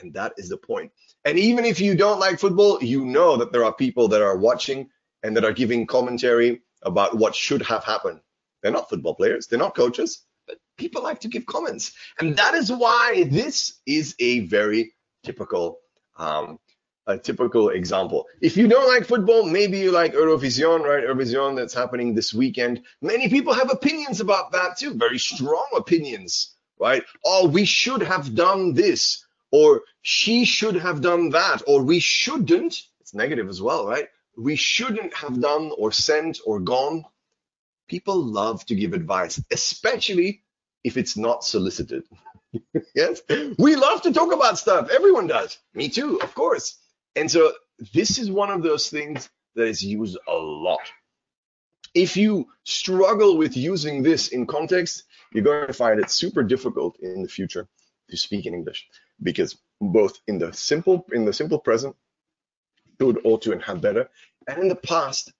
and that is the point. And even if you don't like football, you know that there are people that are watching and that are giving commentary about what should have happened. They're not football players, they're not coaches, but people like to give comments. And that is why this is a very typical um, a typical example. If you don't like football, maybe you like Eurovision, right? Eurovision that's happening this weekend. Many people have opinions about that too, very strong opinions, right? Oh, we should have done this, or she should have done that, or we shouldn't. It's negative as well, right? We shouldn't have done or sent or gone. People love to give advice, especially if it's not solicited. yes, we love to talk about stuff. Everyone does. Me too, of course. And so this is one of those things that is used a lot. If you struggle with using this in context, you're going to find it super difficult in the future to speak in English because both in the simple in the simple present should ought to and have better and in the past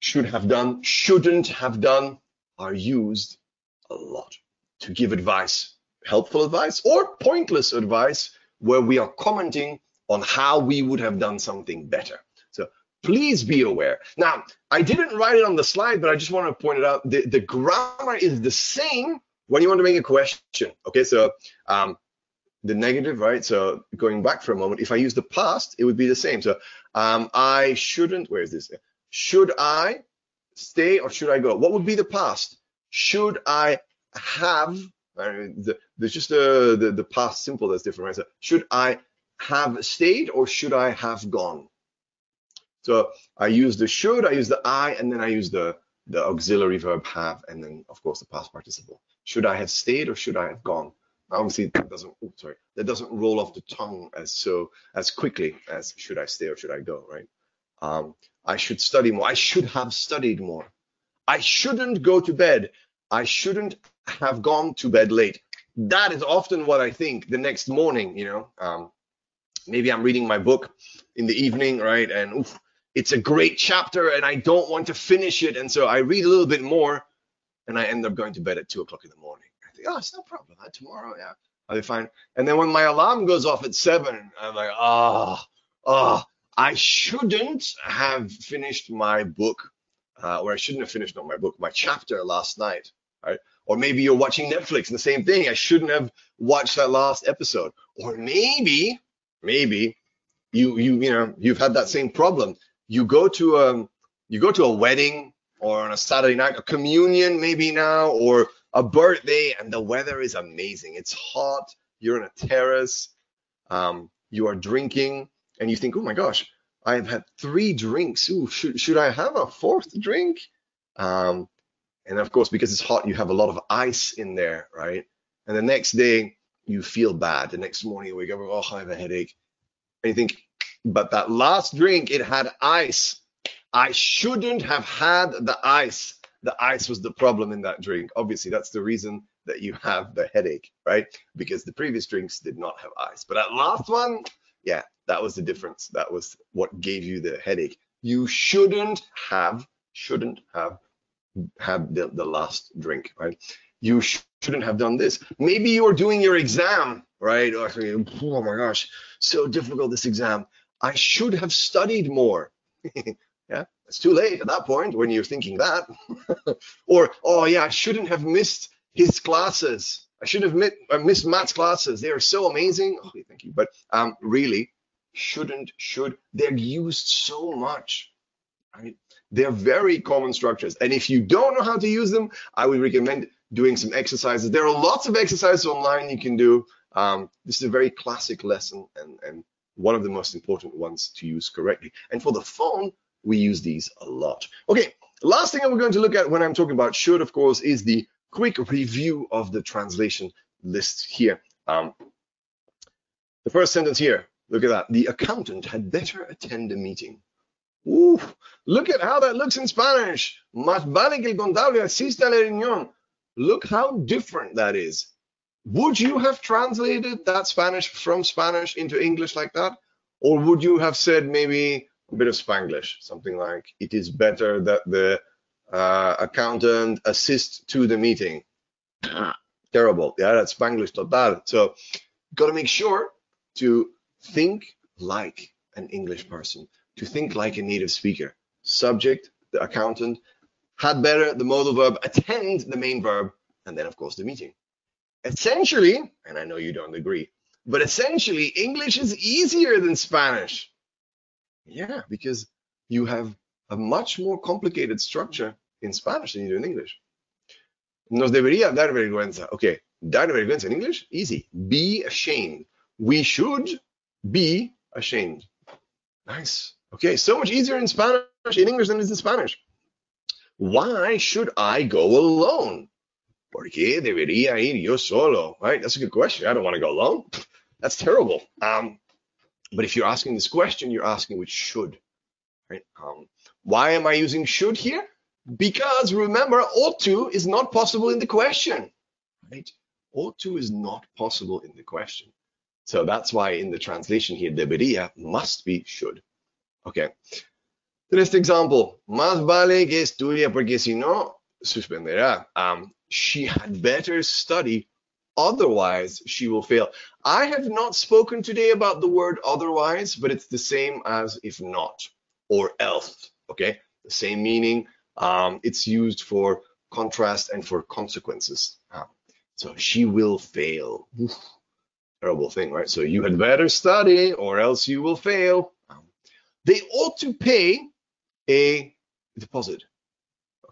should have done shouldn't have done are used a lot to give advice helpful advice or pointless advice where we are commenting on how we would have done something better. Please be aware. Now, I didn't write it on the slide, but I just want to point it out. The, the grammar is the same when you want to make a question. Okay, so um, the negative, right? So going back for a moment, if I use the past, it would be the same. So um, I shouldn't, where is this? Should I stay or should I go? What would be the past? Should I have, mean, the, there's just the, the, the past simple that's different, right? So should I have stayed or should I have gone? So I use the should, I use the I, and then I use the, the auxiliary verb have, and then of course the past participle. Should I have stayed or should I have gone? Obviously that doesn't, oh, sorry, that doesn't roll off the tongue as so, as quickly as should I stay or should I go, right? Um, I should study more. I should have studied more. I shouldn't go to bed. I shouldn't have gone to bed late. That is often what I think the next morning, you know. Um, maybe I'm reading my book in the evening, right? And oof, it's a great chapter and I don't want to finish it. And so I read a little bit more and I end up going to bed at two o'clock in the morning. I think, oh, it's no problem. Huh? Tomorrow, yeah, I'll be fine. And then when my alarm goes off at seven, I'm like, oh, oh, I shouldn't have finished my book, uh, or I shouldn't have finished not my book, my chapter last night, right? Or maybe you're watching Netflix and the same thing. I shouldn't have watched that last episode. Or maybe maybe you you you know you've had that same problem. You go to a you go to a wedding or on a Saturday night, a communion maybe now, or a birthday and the weather is amazing. It's hot. You're on a terrace. Um, you are drinking and you think, oh my gosh, I have had three drinks. Ooh, should, should I have a fourth drink? Um, and of course, because it's hot, you have a lot of ice in there, right? And the next day, you feel bad. The next morning, you wake up, oh, I have a headache. And you think, but that last drink, it had ice. I shouldn't have had the ice. The ice was the problem in that drink. Obviously, that's the reason that you have the headache, right? Because the previous drinks did not have ice. But that last one, yeah, that was the difference. That was what gave you the headache. You shouldn't have, shouldn't have had the, the last drink, right? You sh shouldn't have done this. Maybe you are doing your exam, right? Oh my gosh, so difficult this exam. I should have studied more. yeah, it's too late at that point when you're thinking that. or, oh yeah, I shouldn't have missed his classes. I should have missed, uh, missed Matt's classes. They are so amazing. Oh, thank you. But um, really, shouldn't, should. They're used so much, right? They're very common structures. And if you don't know how to use them, I would recommend doing some exercises. There are lots of exercises online you can do. Um, this is a very classic lesson and, and one of the most important ones to use correctly. And for the phone, we use these a lot. Okay, last thing I'm going to look at when I'm talking about should, of course, is the quick review of the translation list here. Um, the first sentence here, look at that. The accountant had better attend a meeting. Ooh, look at how that looks in Spanish. Más vale que el contable asista a la reunión. Look how different that is. Would you have translated that Spanish from Spanish into English like that? Or would you have said maybe a bit of Spanglish, something like, it is better that the uh, accountant assist to the meeting? Terrible. Yeah, that's Spanglish total. So, got to make sure to think like an English person, to think like a native speaker. Subject, the accountant, had better, the modal verb, attend, the main verb, and then, of course, the meeting. Essentially, and I know you don't agree, but essentially, English is easier than Spanish. Yeah, because you have a much more complicated structure in Spanish than you do in English. Nos debería dar vergüenza. Okay, dar vergüenza in English? Easy. Be ashamed. We should be ashamed. Nice. Okay, so much easier in Spanish, in English than it is in Spanish. Why should I go alone? ¿Por qué debería ir yo solo? Right? That's a good question. I don't want to go alone. That's terrible. Um, but if you're asking this question, you're asking with should. Right? Um, why am I using should here? Because remember, ought to is not possible in the question. Right? Ought to is not possible in the question. So that's why in the translation here, debería must be should. Okay. The next example, más vale que estudia porque si no, suspenderá. Um, she had better study, otherwise she will fail. I have not spoken today about the word otherwise, but it's the same as if not or else. Okay, the same meaning. Um, it's used for contrast and for consequences. Um, so she will fail. Oof, terrible thing, right? So you had better study or else you will fail. Um, they ought to pay a deposit.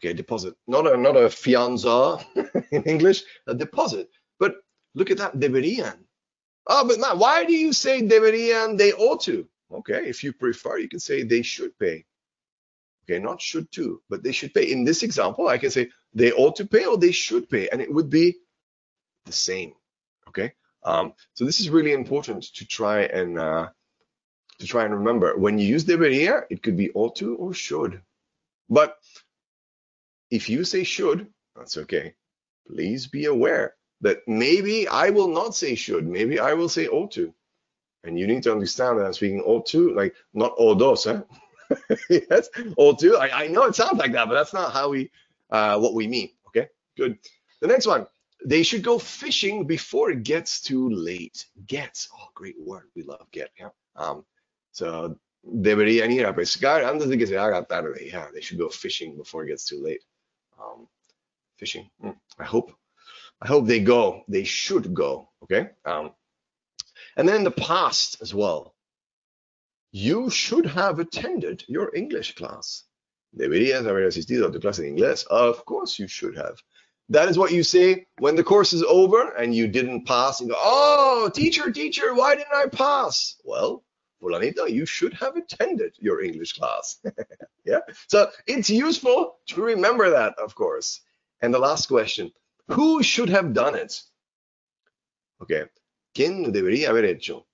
Okay, deposit, not a not a fianza in English, a deposit. But look at that, deberían. Oh, but Matt, why do you say deberían? They ought to. Okay, if you prefer, you can say they should pay. Okay, not should to, but they should pay. In this example, I can say they ought to pay or they should pay, and it would be the same. Okay, um, so this is really important to try and uh, to try and remember. When you use debería, it could be ought to or should. But if you say should, that's okay. Please be aware that maybe I will not say should, maybe I will say ought to. And you need to understand that I'm speaking ought to, like not o dos, eh? yes, ought to. I, I know it sounds like that, but that's not how we, uh, what we mean. Okay, good. The next one, they should go fishing before it gets too late. Gets, oh, great word. We love get. Yeah. Um, so deberían ir a pescar antes de que se haga tarde. Yeah, they should go fishing before it gets too late. Um, fishing. Mm, I hope. I hope they go. They should go. Okay. Um, and then in the past as well. You should have attended your English class. Deberías haber asistido a tu clase de inglés. Of course you should have. That is what you say when the course is over and you didn't pass. You go, oh, teacher, teacher, why didn't I pass? Well, Fulanito, you should have attended your English class. yeah. So it's useful to remember that, of course. And the last question, who should have done it? Okay. ¿Quién debería haber hecho?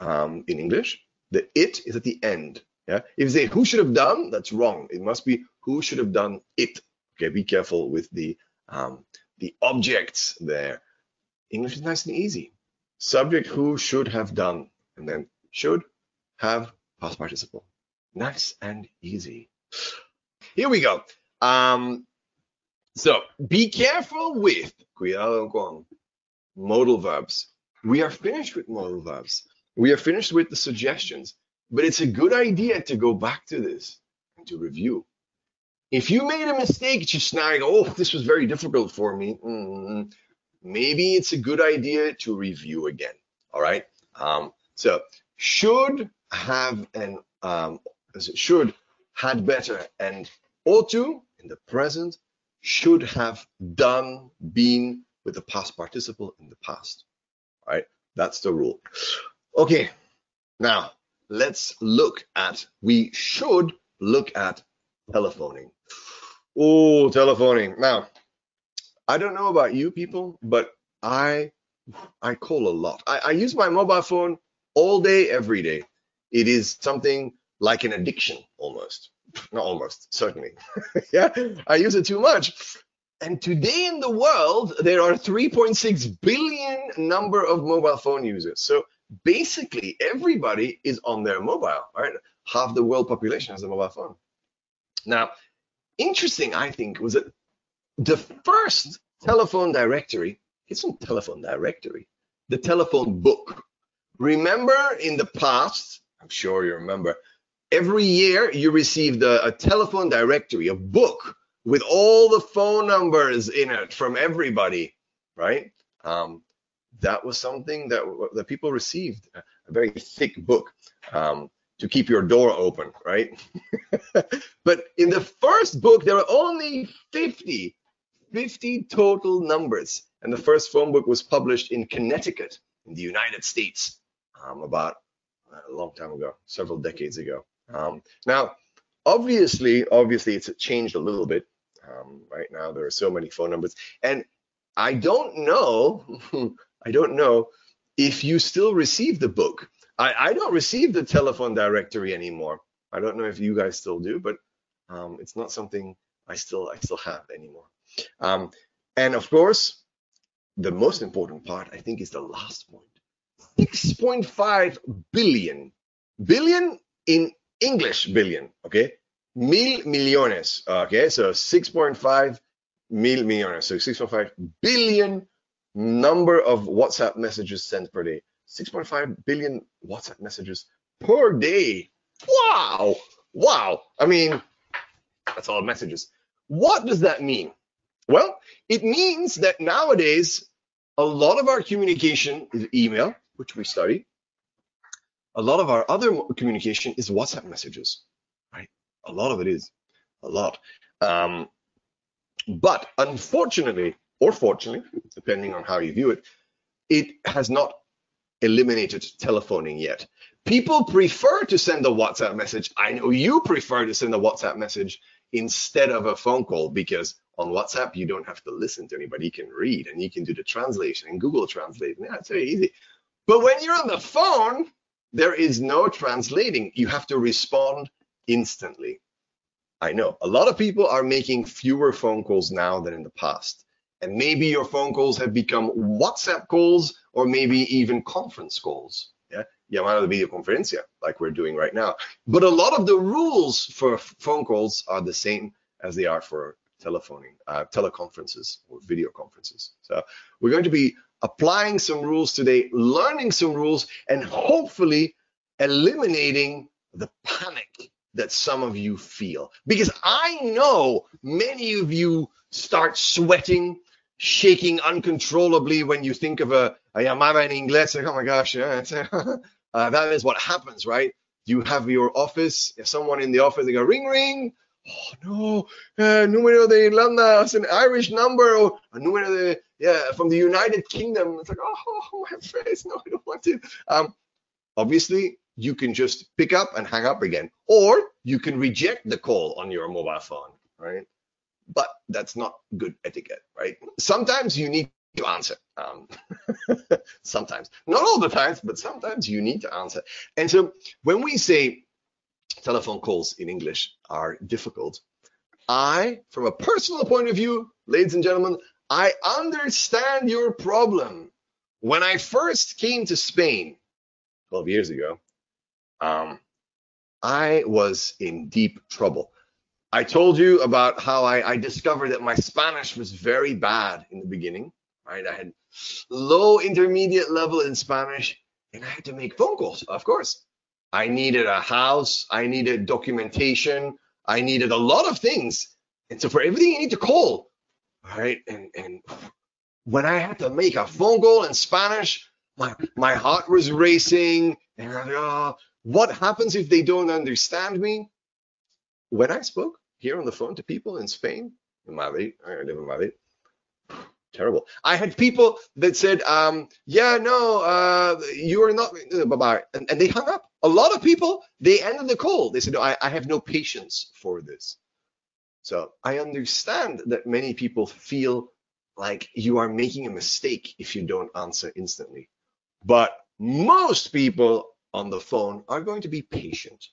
Um, in English, the it is at the end. Yeah. If you say who should have done, that's wrong. It must be who should have done it. Okay. Be careful with the um, the objects there. English is nice and easy. Subject who should have done, and then should have past participle. Nice and easy. Here we go. Um, so be careful with modal verbs. We are finished with modal verbs. We are finished with the suggestions, but it's a good idea to go back to this and to review. If you made a mistake, just now go, oh, this was very difficult for me. Mm, maybe it's a good idea to review again. All right. Um, so should have and um, should had better and ought to in the present should have done been with the past participle in the past. Right. That's the rule. Okay. Now let's look at we should look at telephoning. Oh, telephoning. Now, I don't know about you people, but I I call a lot. I, I use my mobile phone all day, every day. It is something like an addiction almost. Not almost, certainly. yeah, I use it too much. And today in the world, there are 3.6 billion number of mobile phone users. So basically, everybody is on their mobile, right? Half the world population has a mobile phone. Now, interesting, I think, was that the first telephone directory, it's not telephone directory, the telephone book. Remember in the past, I'm sure you remember, every year you received a, a telephone directory, a book with all the phone numbers in it from everybody, right? Um, that was something that, that people received, a very thick book. Um, to keep your door open, right? but in the first book, there were only 50, 50 total numbers. And the first phone book was published in Connecticut in the United States um, about a long time ago, several decades ago. Um, now, obviously, obviously, it's changed a little bit. Um, right now, there are so many phone numbers, and I don't know, I don't know if you still receive the book. I, I don't receive the telephone directory anymore. I don't know if you guys still do, but um, it's not something I still I still have anymore. Um, and of course, the most important part I think is the last point. 6.5 billion, billion in English billion, okay? Mil millones, okay? So 6.5 mil millones, so 6.5 billion number of WhatsApp messages sent per day. 6.5 billion WhatsApp messages per day. Wow. Wow. I mean, that's all messages. What does that mean? Well, it means that nowadays, a lot of our communication is email, which we study. A lot of our other communication is WhatsApp messages, right? A lot of it is, a lot. Um, but unfortunately, or fortunately, depending on how you view it, it has not eliminated telephoning yet. People prefer to send a WhatsApp message. I know you prefer to send a WhatsApp message instead of a phone call because on WhatsApp you don't have to listen to anybody. You can read and you can do the translation and Google Translate. Yeah, it's very easy. But when you're on the phone, there is no translating. You have to respond instantly. I know a lot of people are making fewer phone calls now than in the past. And maybe your phone calls have become WhatsApp calls or maybe even conference calls. Yeah, llamada de videoconferencia, like we're doing right now. But a lot of the rules for phone calls are the same as they are for telephoning, uh, teleconferences or video conferences. So we're going to be applying some rules today, learning some rules, and hopefully eliminating the panic that some of you feel. Because I know many of you start sweating, shaking uncontrollably when you think of a, a llamada in English. Like, oh my gosh, yeah, uh, that is what happens, right? You have your office, someone in the office, they go ring, ring. Oh no, uh, número de Irlanda, it's an Irish number, or a número de, yeah, from the United Kingdom. It's like, oh, my face, no, I don't want to. Um, obviously, you can just pick up and hang up again, or you can reject the call on your mobile phone, right? But that's not good etiquette, right? Sometimes you need to answer. Um, sometimes, not all the times, but sometimes you need to answer. And so when we say telephone calls in English are difficult, I, from a personal point of view, ladies and gentlemen, I understand your problem. When I first came to Spain 12 years ago, um, I was in deep trouble. I told you about how I, I discovered that my Spanish was very bad in the beginning right? I had low intermediate level in Spanish and I had to make phone calls, of course. I needed a house, I needed documentation, I needed a lot of things. And so for everything you need to call, right? And and when I had to make a phone call in Spanish, my my heart was racing. And I like, oh, what happens if they don't understand me? When I spoke here on the phone to people in Spain, in Madrid, I live in Madrid, terrible. I had people that said, um, "Yeah, no, uh, you are not." Uh, and, and, they hung up. A lot of people they ended the call. They said, no, I, "I have no patience for this." So I understand that many people feel like you are making a mistake if you don't answer instantly, but most people on the phone are going to be patient,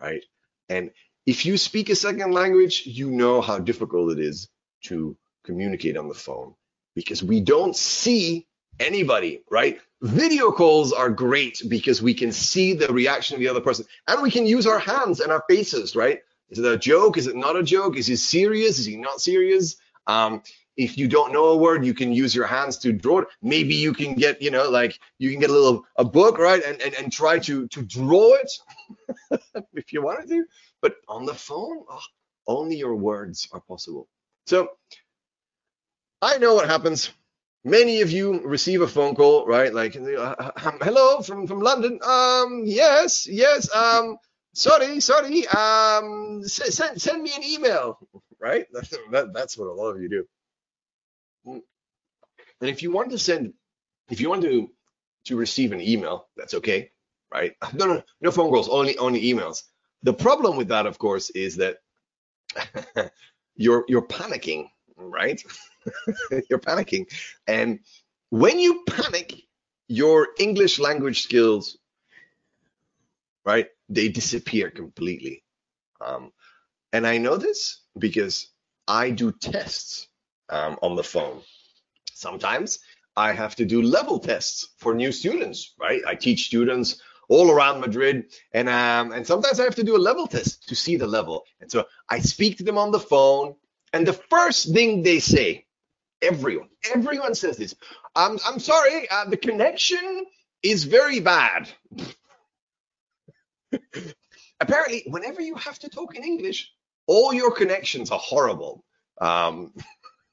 right? And if you speak a second language, you know how difficult it is to communicate on the phone because we don't see anybody, right? Video calls are great because we can see the reaction of the other person and we can use our hands and our faces, right? Is it a joke? Is it not a joke? Is he serious? Is he not serious? Um, if you don't know a word, you can use your hands to draw it. Maybe you can get, you know, like you can get a little a book, right, and and, and try to to draw it if you wanted to. But on the phone, oh, only your words are possible. So I know what happens. Many of you receive a phone call, right? Like, uh, hello from from London. Um, yes, yes. Um, sorry, sorry. Um, send send me an email, right? that, that's what a lot of you do. And if you want to send, if you want to to receive an email, that's okay, right? No, no, no phone calls, only only emails. The problem with that, of course, is that you're you're panicking, right? you're panicking. And when you panic, your English language skills, right, they disappear completely. Um, and I know this because I do tests um, on the phone. Sometimes I have to do level tests for new students, right? I teach students all around Madrid, and um, and sometimes I have to do a level test to see the level. And so I speak to them on the phone, and the first thing they say Everyone, everyone says this. I'm, I'm sorry, uh, the connection is very bad. Apparently, whenever you have to talk in English, all your connections are horrible. Um,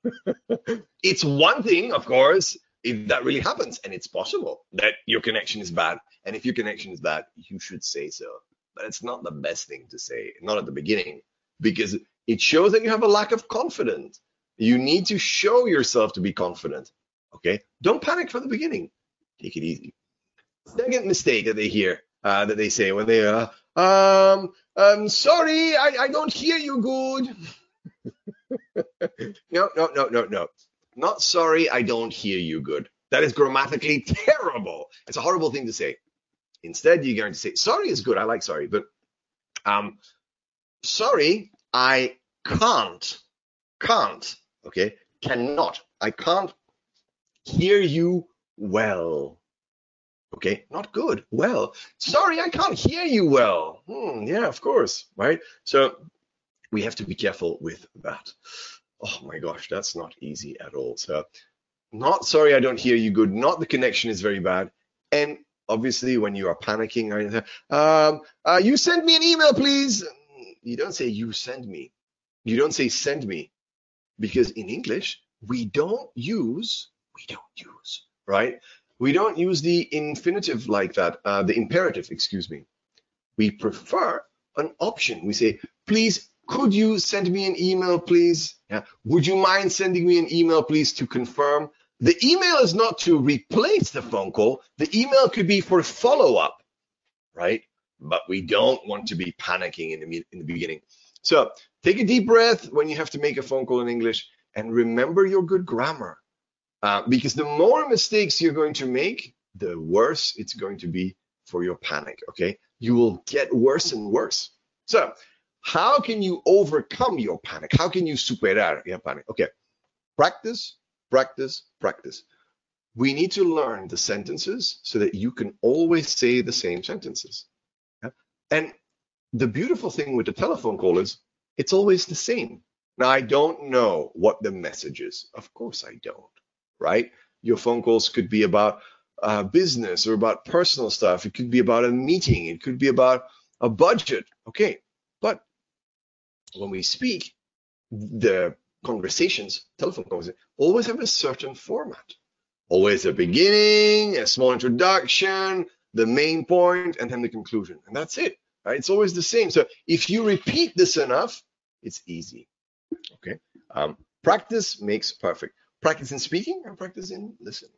it's one thing, of course, if that really happens, and it's possible that your connection is bad. And if your connection is bad, you should say so. But it's not the best thing to say, not at the beginning, because it shows that you have a lack of confidence. You need to show yourself to be confident. Okay. Don't panic from the beginning. Take it easy. Second mistake that they hear, uh, that they say when they, uh, um, um, sorry, I, I don't hear you good. no, no, no, no, no. Not sorry, I don't hear you good. That is grammatically terrible. It's a horrible thing to say. Instead, you're going to say, sorry is good. I like sorry, but um, sorry, I can't, can't okay? Cannot. I can't hear you well. Okay, not good. Well, sorry, I can't hear you well. Hmm, yeah, of course, right? So we have to be careful with that. Oh my gosh, that's not easy at all. So, not sorry, I don't hear you good. Not the connection is very bad. And obviously, when you are panicking, um, uh, you send me an email, please. You don't say you send me. You don't say send me because in English, we don't use, we don't use, right? We don't use the infinitive like that, uh, the imperative, excuse me. We prefer an option. We say, please could you send me an email, please? Yeah. Would you mind sending me an email, please, to confirm? The email is not to replace the phone call. The email could be for follow up, right? But we don't want to be panicking in the, in the beginning. So take a deep breath when you have to make a phone call in English and remember your good grammar. Uh, because the more mistakes you're going to make, the worse it's going to be for your panic. Okay. You will get worse and worse. So, how can you overcome your panic? How can you superar your panic? Okay. Practice, practice, practice. We need to learn the sentences so that you can always say the same sentences. Yeah? And the beautiful thing with the telephone call is it's always the same. Now, I don't know what the message is. Of course, I don't, right? Your phone calls could be about uh, business or about personal stuff. It could be about a meeting. It could be about a budget. Okay. But when we speak, the conversations, telephone conversations, always have a certain format. Always a beginning, a small introduction, the main point, and then the conclusion. And that's it. Right? It's always the same. So if you repeat this enough, it's easy. Okay. Um, practice makes perfect. Practice in speaking and practice in listening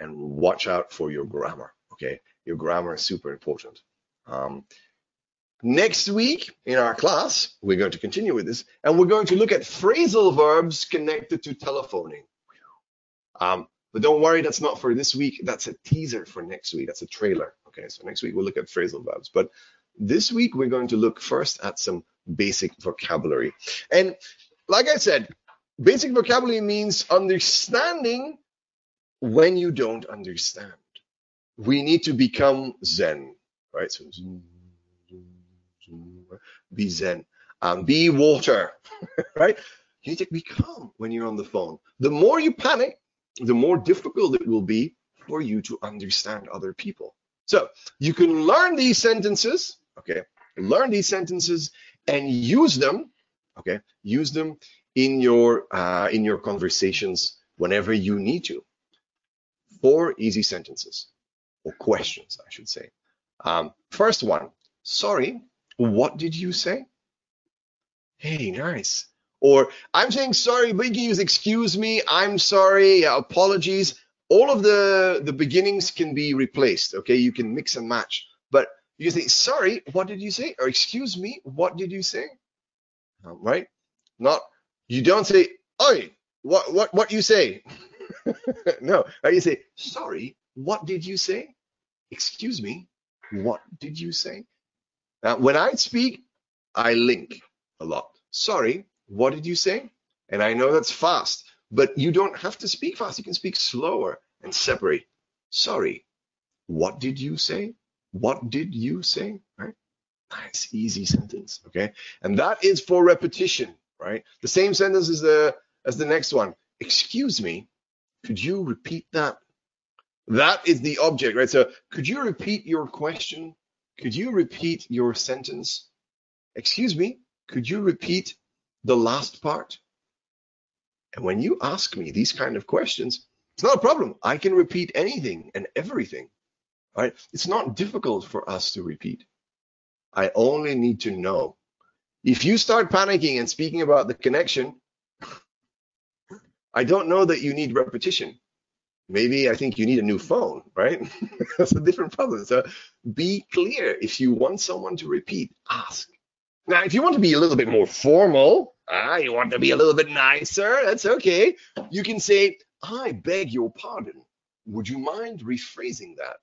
and watch out for your grammar. Okay, your grammar is super important. Um, next week in our class, we're going to continue with this, and we're going to look at phrasal verbs connected to telephoning. Um, but don't worry, that's not for this week. That's a teaser for next week. That's a trailer. Okay, so next week we'll look at phrasal verbs. But this week we're going to look first at some basic vocabulary. And like I said, basic vocabulary means understanding when you don't understand. We need to become Zen, right? So be Zen. Um, be water, right? You need to be calm when you're on the phone. The more you panic, the more difficult it will be for you to understand other people. So you can learn these sentences, okay? Learn these sentences and use them, okay? Use them in your uh, in your conversations whenever you need to four easy sentences or questions, I should say. Um, first one, sorry, what did you say? Hey, nice. Or I'm saying sorry, but you can use excuse me, I'm sorry, apologies. All of the, the beginnings can be replaced, okay? You can mix and match. You say, sorry, what did you say? Or excuse me, what did you say? Um, right? Not, you don't say, oi, what, what, what you say? no, you say, sorry, what did you say? Excuse me, what did you say? Now, when I speak, I link a lot. Sorry, what did you say? And I know that's fast, but you don't have to speak fast. You can speak slower and separate. Sorry, what did you say? What did you say? Right? Nice, easy sentence. Okay. And that is for repetition, right? The same sentence as the as the next one. Excuse me, could you repeat that? That is the object, right? So could you repeat your question? Could you repeat your sentence? Excuse me, could you repeat the last part? And when you ask me these kind of questions, it's not a problem. I can repeat anything and everything. Right? It's not difficult for us to repeat. I only need to know. If you start panicking and speaking about the connection, I don't know that you need repetition. Maybe I think you need a new phone, right? That's a different problem. So be clear. If you want someone to repeat, ask. Now, if you want to be a little bit more formal, ah, you want to be a little bit nicer, that's okay. You can say, I beg your pardon. Would you mind rephrasing that?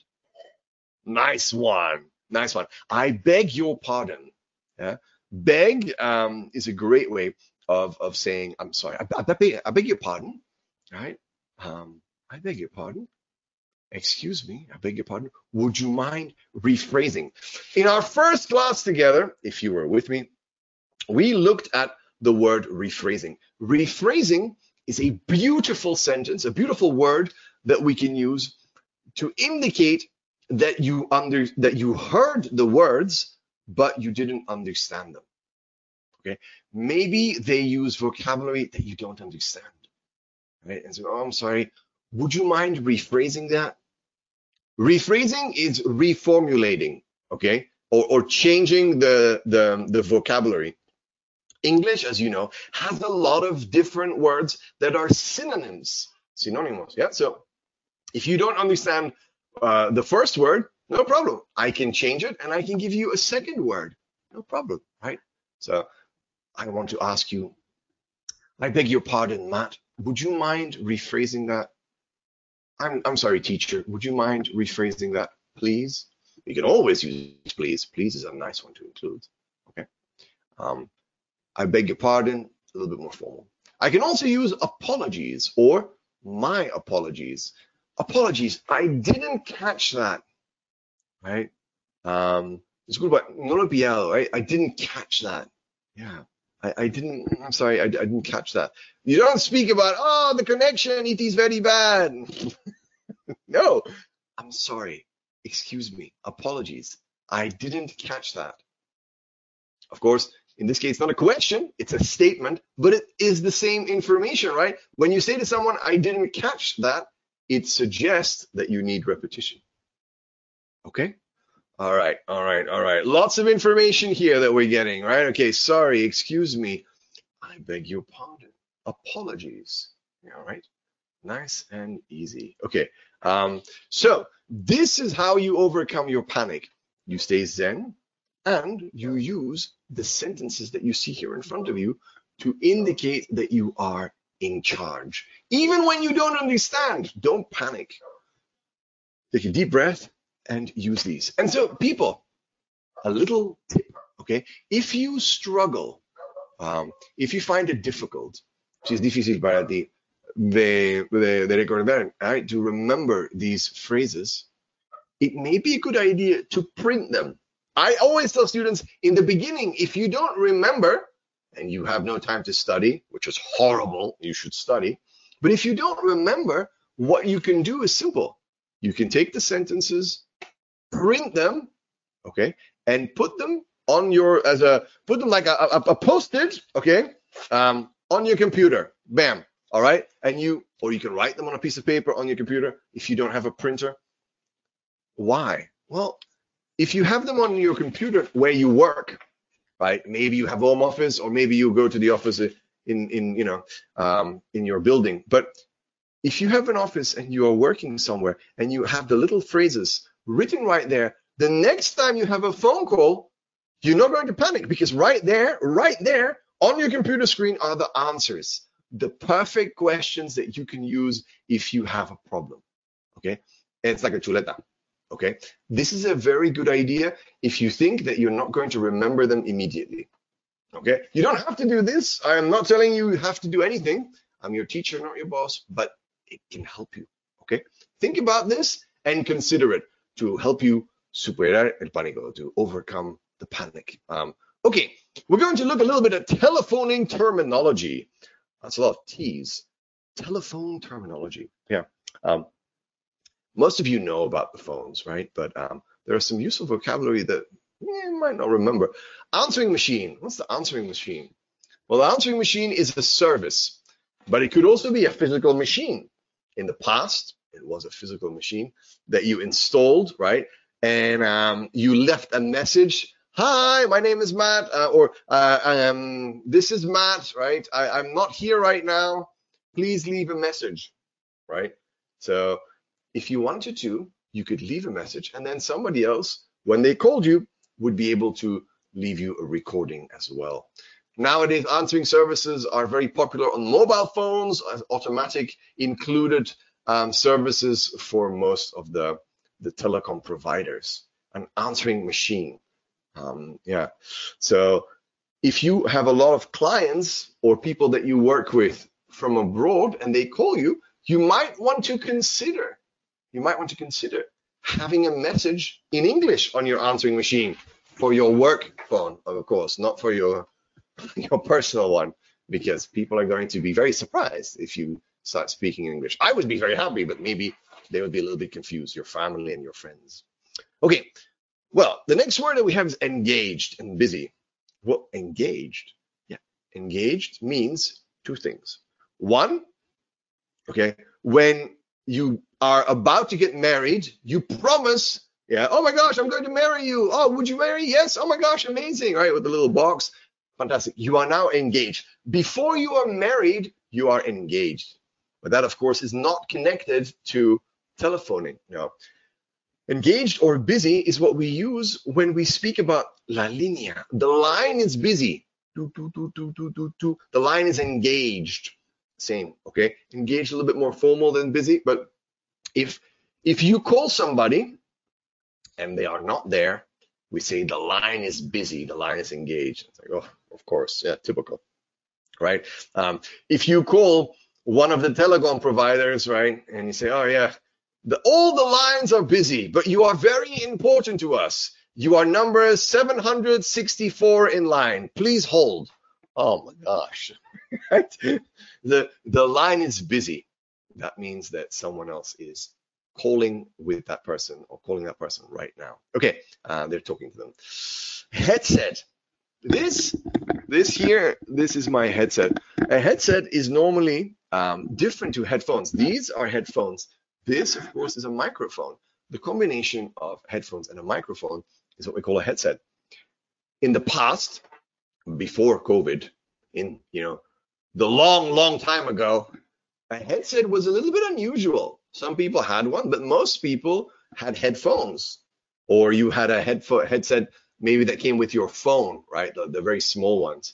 Nice one. Nice one. I beg your pardon. Yeah. Beg um, is a great way of of saying, I'm sorry, I, I, beg, I beg your pardon, right? Um, I beg your pardon. Excuse me, I beg your pardon. Would you mind rephrasing? In our first class together, if you were with me, we looked at the word rephrasing. Rephrasing is a beautiful sentence, a beautiful word that we can use to indicate that you under that you heard the words but you didn't understand them. Okay, maybe they use vocabulary that you don't understand. Right? And so, oh, I'm sorry. Would you mind rephrasing that? Rephrasing is reformulating, okay, or, or changing the, the the vocabulary. English, as you know, has a lot of different words that are synonyms, synonymous. Yeah. So if you don't understand uh, the first word, no problem. I can change it and I can give you a second word. No problem, right? So I want to ask you, I beg your pardon, Matt, would you mind rephrasing that? I'm, I'm sorry, teacher, would you mind rephrasing that, please? You can always use please. Please is a nice one to include. Okay. Um, I beg your pardon, a little bit more formal. I can also use apologies or my apologies. Apologies, I didn't catch that. Right? Um, it's good, but no pillado, right? I didn't catch that. Yeah. I, I didn't, I'm sorry, I, I didn't catch that. You don't speak about, oh, the connection, it is very bad. no, I'm sorry. Excuse me. Apologies. I didn't catch that. Of course, in this case, not a question, it's a statement, but it is the same information, right? When you say to someone, I didn't catch that, it suggests that you need repetition. Okay? All right, all right, all right. Lots of information here that we're getting, right? Okay, sorry, excuse me. I beg your pardon. Apologies. All right. Nice and easy. Okay. Um, so this is how you overcome your panic. You stay zen and you use the sentences that you see here in front of you to indicate that you are in charge. Even when you don't understand, don't panic. Take a deep breath and use these. And so, people, a little tip, okay? If you struggle, um, if you find it difficult, si es difícil para ti de, de, recordar, right, to remember these phrases, it may be a good idea to print them. I always tell students in the beginning, if you don't remember and you have no time to study, which is horrible, you should study. But if you don't remember, what you can do is simple. You can take the sentences, print them, okay, and put them on your as a put them like a, a, a post-it, okay, um, on your computer. Bam. All right, and you or you can write them on a piece of paper on your computer if you don't have a printer. Why? Well, if you have them on your computer where you work, right? Maybe you have home office, or maybe you go to the office in in you know um, in your building. But if you have an office and you are working somewhere and you have the little phrases written right there, the next time you have a phone call, you're not going to panic because right there, right there on your computer screen are the answers, the perfect questions that you can use if you have a problem. Okay, it's like a chuleta. Okay, this is a very good idea if you think that you're not going to remember them immediately. Okay, you don't have to do this. I am not telling you you have to do anything. I'm your teacher, not your boss, but it can help you. Okay, think about this and consider it to help you superar el pánico, to overcome the panic. Um, okay, we're going to look a little bit at telephoning terminology. That's a lot of T's. Telephone terminology. Yeah. Um, most of you know about the phones, right? But um, there are some useful vocabulary that you might not remember. Answering machine. What's the answering machine? Well, the answering machine is a service, but it could also be a physical machine. In the past, it was a physical machine that you installed, right? And um, you left a message. Hi, my name is Matt, uh, or uh, um, this is Matt, right? I, I'm not here right now. Please leave a message, right? So if you wanted to, you could leave a message and then somebody else, when they called you, would be able to leave you a recording as well. Nowadays, answering services are very popular on mobile phones, automatic included um, services for most of the, the telecom providers. An answering machine. Um, yeah. So if you have a lot of clients or people that you work with from abroad and they call you, you might want to consider you might want to consider having a message in English on your answering machine for your work phone, of course, not for your your personal one, because people are going to be very surprised if you start speaking English. I would be very happy, but maybe they would be a little bit confused, your family and your friends. Okay, well, the next word that we have is engaged and busy. Well, engaged, yeah, engaged means two things. One, okay, when you are about to get married, you promise, yeah, oh my gosh, I'm going to marry you. Oh, would you marry? Yes. Oh my gosh, amazing, right? With the little box. fantastic. You are now engaged. Before you are married, you are engaged. But that, of course, is not connected to telephoning. Know. Engaged or busy is what we use when we speak about la línea. The line is busy. Do, do, do, do, do, do, do. The line is engaged. Same, okay? Engaged a little bit more formal than busy, but if if you call somebody and they are not there, we say the line is busy, the line is engaged. It's like, oh, of course, yeah, typical, right? Um, if you call one of the telecom providers, right, and you say, oh yeah, the, all the lines are busy, but you are very important to us. You are number 764 in line. Please hold. Oh my gosh, right? The the line is busy. That means that someone else is calling with that person or calling that person right now. Okay, uh, they're talking to them. Headset. This, this here, this is my headset. A headset is normally um, different to headphones. These are headphones. This, of course, is a microphone. The combination of headphones and a microphone is what we call a headset. In the past, before COVID, in you know the long, long time ago, a headset was a little bit unusual some people had one, but most people had headphones, or you had a headphone headset maybe that came with your phone, right? The, the very small ones.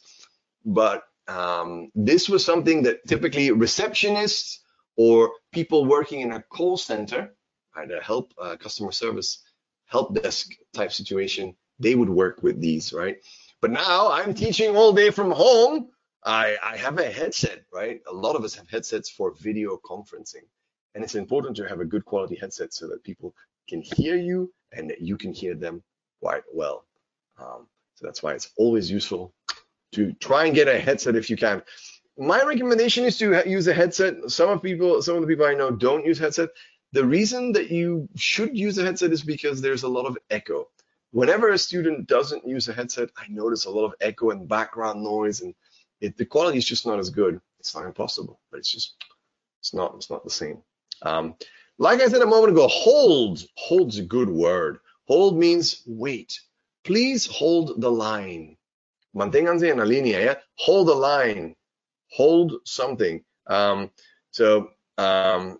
But um, this was something that typically receptionists or people working in a call center, right, a help uh, customer service help desk type situation, they would work with these, right? But now I'm teaching all day from home. I, I have a headset, right? A lot of us have headsets for video conferencing. And it's important to have a good quality headset so that people can hear you and that you can hear them quite well. Um, so that's why it's always useful to try and get a headset if you can. My recommendation is to use a headset. Some of people, some of the people I know don't use headset. The reason that you should use a headset is because there's a lot of echo. Whenever a student doesn't use a headset, I notice a lot of echo and background noise, and it, the quality is just not as good. It's not impossible, but it's just it's not it's not the same. Um, like I said a moment ago, hold. Hold's a good word. Hold means wait. Please hold the line. Manténganse en la línea, yeah? Hold the line. Hold something. Um, so um,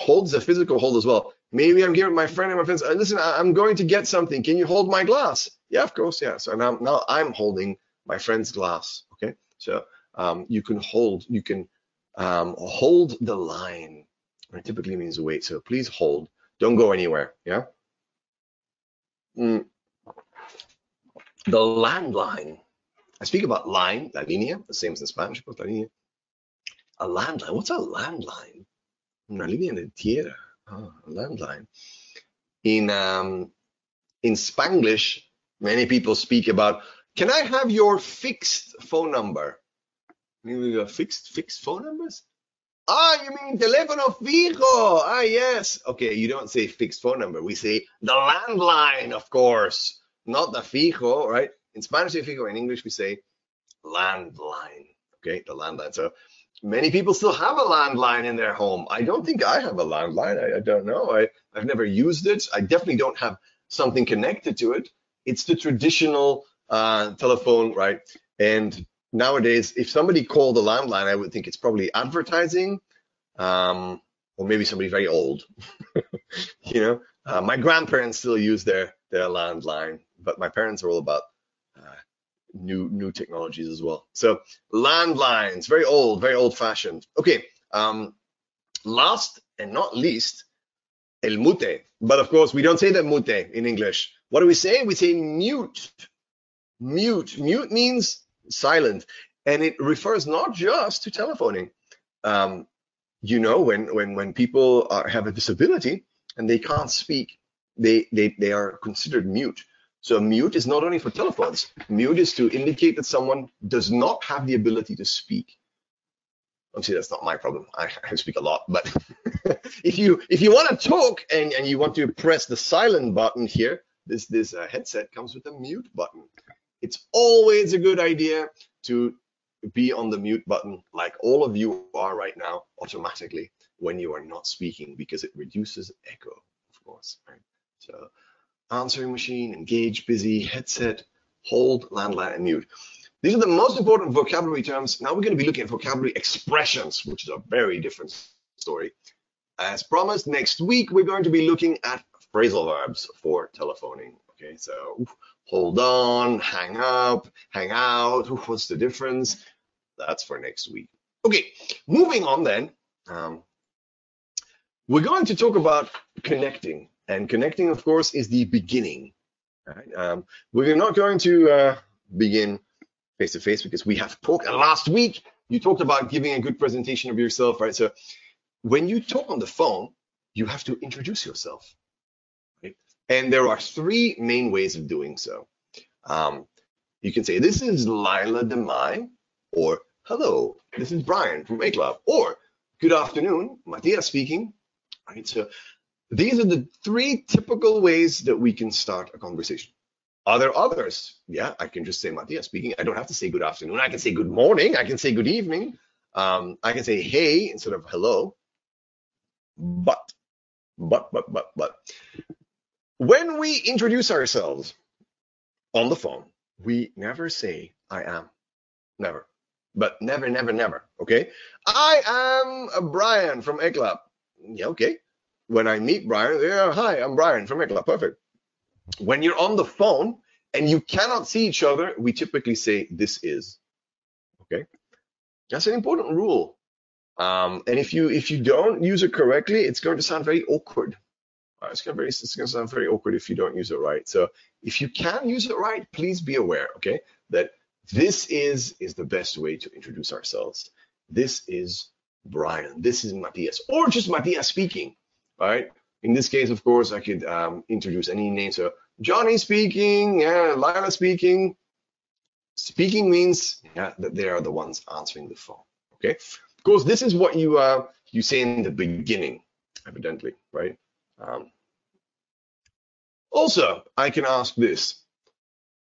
holds a physical hold as well. Maybe I'm giving my friend and my friends, uh, listen, I'm going to get something. Can you hold my glass? Yeah, of course, yeah. So now, now I'm holding my friend's glass. So um, you can hold, you can um, hold the line. It typically means wait. So please hold. Don't go anywhere. Yeah. Mm. The landline. I speak about line, la línea, the same as in Spanish, but la línea. A landline. What's a landline? Una línea de tierra. Oh, a landline. In um, in Spanglish, many people speak about. Can I have your fixed phone number? Maybe we fixed fixed phone numbers. Ah, you mean teléfono fijo? Ah, yes. Okay, you don't say fixed phone number. We say the landline, of course, not the fijo, right? In Spanish, we fijo. In English, we say landline. Okay, the landline. So many people still have a landline in their home. I don't think I have a landline. I, I don't know. I, I've never used it. I definitely don't have something connected to it. It's the traditional uh, telephone, right? And nowadays, if somebody called a landline, I would think it's probably advertising, um, or maybe somebody very old. you know, uh, my grandparents still use their their landline, but my parents are all about uh, new new technologies as well. So landlines, very old, very old fashioned. Okay, um, last and not least, el mute. But of course, we don't say that mute in English. What do we say? We say mute. Mute. Mute means silent. And it refers not just to telephoning. Um, you know, when when when people are, have a disability and they can't speak, they, they they are considered mute. So mute is not only for telephones. Mute is to indicate that someone does not have the ability to speak. Obviously, that's not my problem. I, I speak a lot, but if you if you want to talk and, and you want to press the silent button here, this this uh, headset comes with a mute button it's always a good idea to be on the mute button like all of you are right now automatically when you are not speaking because it reduces echo, of course. Right? So answering machine, engage, busy, headset, hold, landline, and mute. These are the most important vocabulary terms. Now we're going to be looking at vocabulary expressions, which is a very different story. As promised, next week we're going to be looking at phrasal verbs for telephoning. Okay, so hold on, hang up, hang out. What's the difference? That's for next week. Okay, moving on then. Um, we're going to talk about connecting, and connecting, of course, is the beginning. Right? Um, we're not going to uh, begin face to face because we have talked. And last week you talked about giving a good presentation of yourself, right? So when you talk on the phone, you have to introduce yourself. And there are three main ways of doing so. Um, you can say, This is Lila Demai, or Hello, this is Brian from ECLAP, or Good afternoon, Matthias speaking. Right? So these are the three typical ways that we can start a conversation. Are there others? Yeah, I can just say Matthias speaking. I don't have to say good afternoon. I can say good morning. I can say good evening. Um, I can say hey instead of hello. But, but, but, but, but, when we introduce ourselves on the phone, we never say I am. Never. But never, never, never. Okay. I am Brian from ECLAP. Yeah, okay. When I meet Brian, yeah, hi, I'm Brian from ECLAP. Perfect. When you're on the phone and you cannot see each other, we typically say this is. Okay. That's an important rule. Um, and if you if you don't use it correctly, it's going to sound very awkward. It's to very it's to sound very awkward if you don't use it right. So if you can use it right, please be aware, okay, that this is is the best way to introduce ourselves. This is Brian. This is Matthias, or just Matthias speaking. Right. In this case, of course, I could um, introduce any name. So Johnny speaking, yeah, Lila speaking. Speaking means yeah, that they are the ones answering the phone. Okay. Of course, this is what you uh, you say in the beginning, evidently, right? Um, also, I can ask this: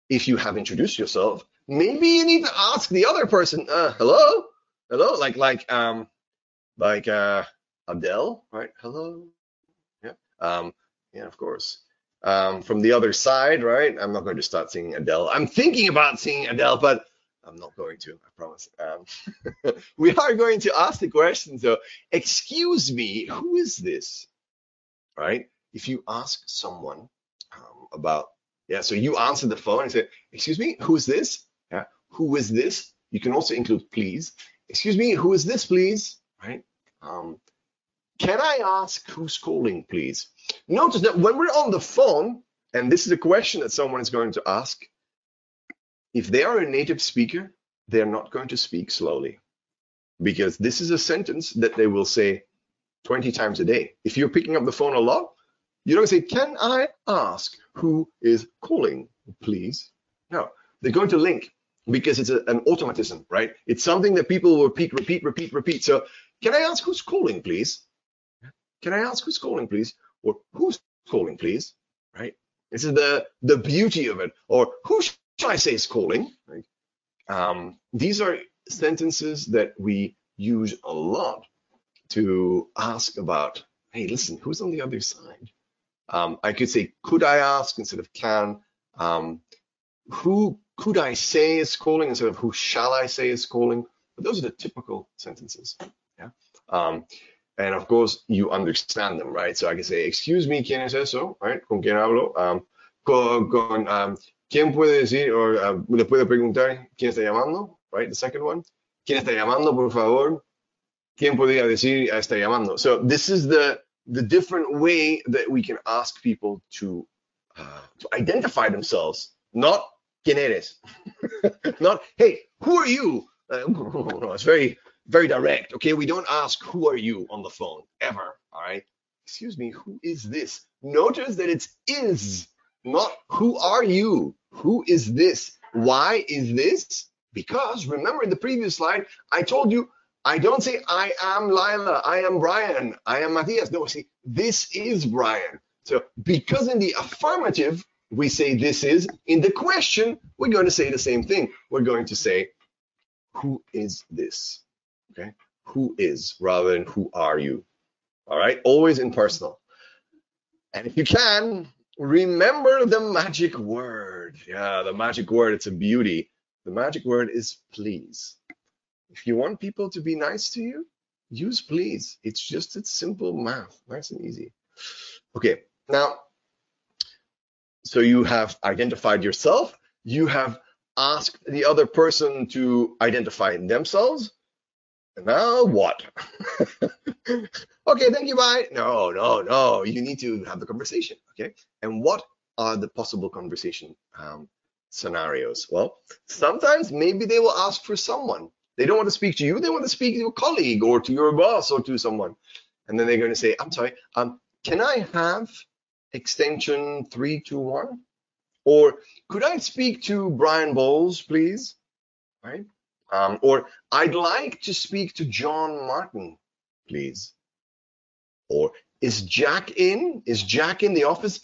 if you have introduced yourself, maybe you need to ask the other person, uh, "Hello, hello," like like um like uh Adele, right? Hello, yeah, um, yeah, of course. Um, from the other side, right? I'm not going to start singing Adele. I'm thinking about singing Adele, but I'm not going to, I promise. Um, we are going to ask the question, so excuse me, who is this? Right? If you ask someone um, about, yeah, so you answer the phone and say, excuse me, who is this? Yeah, who is this? You can also include please. Excuse me, who is this, please? Right? Um, can I ask who's calling, please? Notice that when we're on the phone, and this is a question that someone is going to ask, if they are a native speaker, they're not going to speak slowly because this is a sentence that they will say 20 times a day. If you're picking up the phone a lot, you don't say, Can I ask who is calling, please? No, they're going to link because it's a, an automatism, right? It's something that people will repeat, repeat, repeat, repeat. So, can I ask who's calling, please? Can I ask who's calling, please? Or who's calling, please? Right? This is the the beauty of it. Or who should I say is calling? Right? Um, these are sentences that we use a lot to ask about, hey, listen, who's on the other side? Um, I could say, could I ask instead of can? Um, who could I say is calling instead of who shall I say is calling? But those are the typical sentences. Yeah. Um, and of course, you understand them, right? So I can say, excuse me, ¿quién es eso? Right? ¿Con quién hablo? Um, con, con um, ¿Quién puede decir o uh, le puede preguntar quién está llamando? Right, the second one. ¿Quién está llamando, por favor? ¿Quién podría decir está llamando? So this is the the different way that we can ask people to uh, to identify themselves. Not quién eres. Not hey, who are you? Uh, no, it's very very direct. Okay, we don't ask who are you on the phone ever. All right. Excuse me, who is this? Notice that it's is, not who are you. Who is this? Why is this? Because remember in the previous slide, I told you I don't say I am Lila, I am Brian, I am Matthias. No, see, this is Brian. So because in the affirmative, we say this is, in the question, we're going to say the same thing. We're going to say, who is this? Okay, who is rather than who are you? All right, always impersonal. And if you can, remember the magic word. Yeah, the magic word, it's a beauty. The magic word is please. If you want people to be nice to you, use please. It's just a simple math, nice and easy. Okay, now, so you have identified yourself, you have asked the other person to identify themselves. Now what? okay, thank you, bye. No, no, no. You need to have the conversation. Okay. And what are the possible conversation um, scenarios? Well, sometimes maybe they will ask for someone. They don't want to speak to you. They want to speak to a colleague or to your boss or to someone. And then they're going to say, I'm sorry, um, can I have extension 321? Or could I speak to Brian Bowles, please? Right? Um, or I'd like to speak to John Martin, please. Or is Jack in? Is Jack in the office?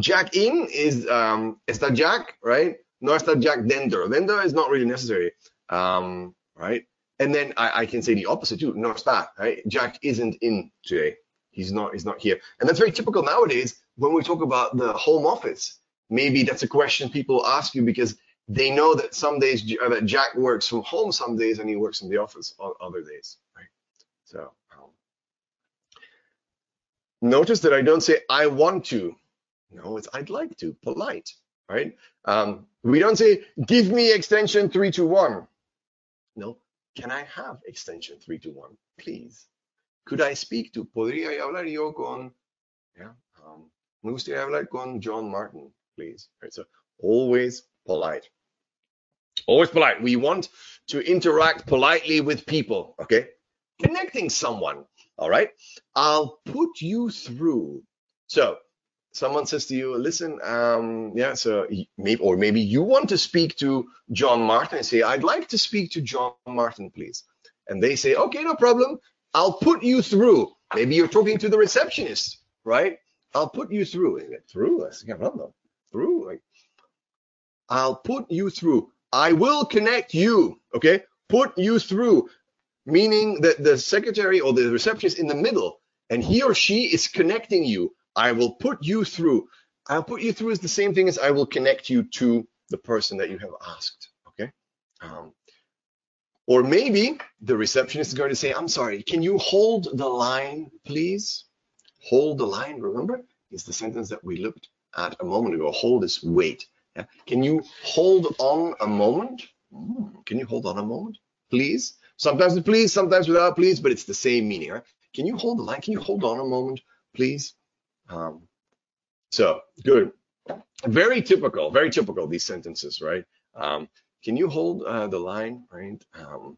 Jack in is um está Jack, right? No está Jack dentro. Dentro is not really necessary. Um, right? And then I, I can say the opposite too. No está, right? Jack isn't in today. He's not, he's not here. And that's very typical nowadays when we talk about the home office. Maybe that's a question people ask you because they know that some days that Jack works from home some days and he works in the office on other days, right? So um, notice that I don't say I want to. No, it's I'd like to. Polite, right? Um, we don't say give me extension three to one. Can I have extension 321, please? Could I speak to? Podría hablar yo con? Yeah. Um, me gustaría hablar con John Martin, please. Right. So always polite. Always polite. We want to interact politely with people, okay? Connecting someone, all right? I'll put you through. So someone says to you, listen, um, yeah, so maybe, or maybe you want to speak to John Martin and say, I'd like to speak to John Martin, please. And they say, okay, no problem. I'll put you through. Maybe you're talking to the receptionist, right? I'll put you through. Through? Through? Like, I'll put you through. I will connect you, okay? Put you through, meaning that the secretary or the receptionist in the middle, and he or she is connecting you. I will put you through. I'll put you through is the same thing as I will connect you to the person that you have asked, okay? Um, or maybe the receptionist is going to say, I'm sorry, can you hold the line, please? Hold the line, remember? Is the sentence that we looked at a moment ago. Hold is wait. Yeah. Can you hold on a moment? Mm, can you hold on a moment, please? Sometimes with please, sometimes without please, but it's the same meaning. Right? Can you hold the line? Can you hold on a moment, please? Um, so good. Very typical, very typical, these sentences, right? Um, can you hold uh, the line, right? Um,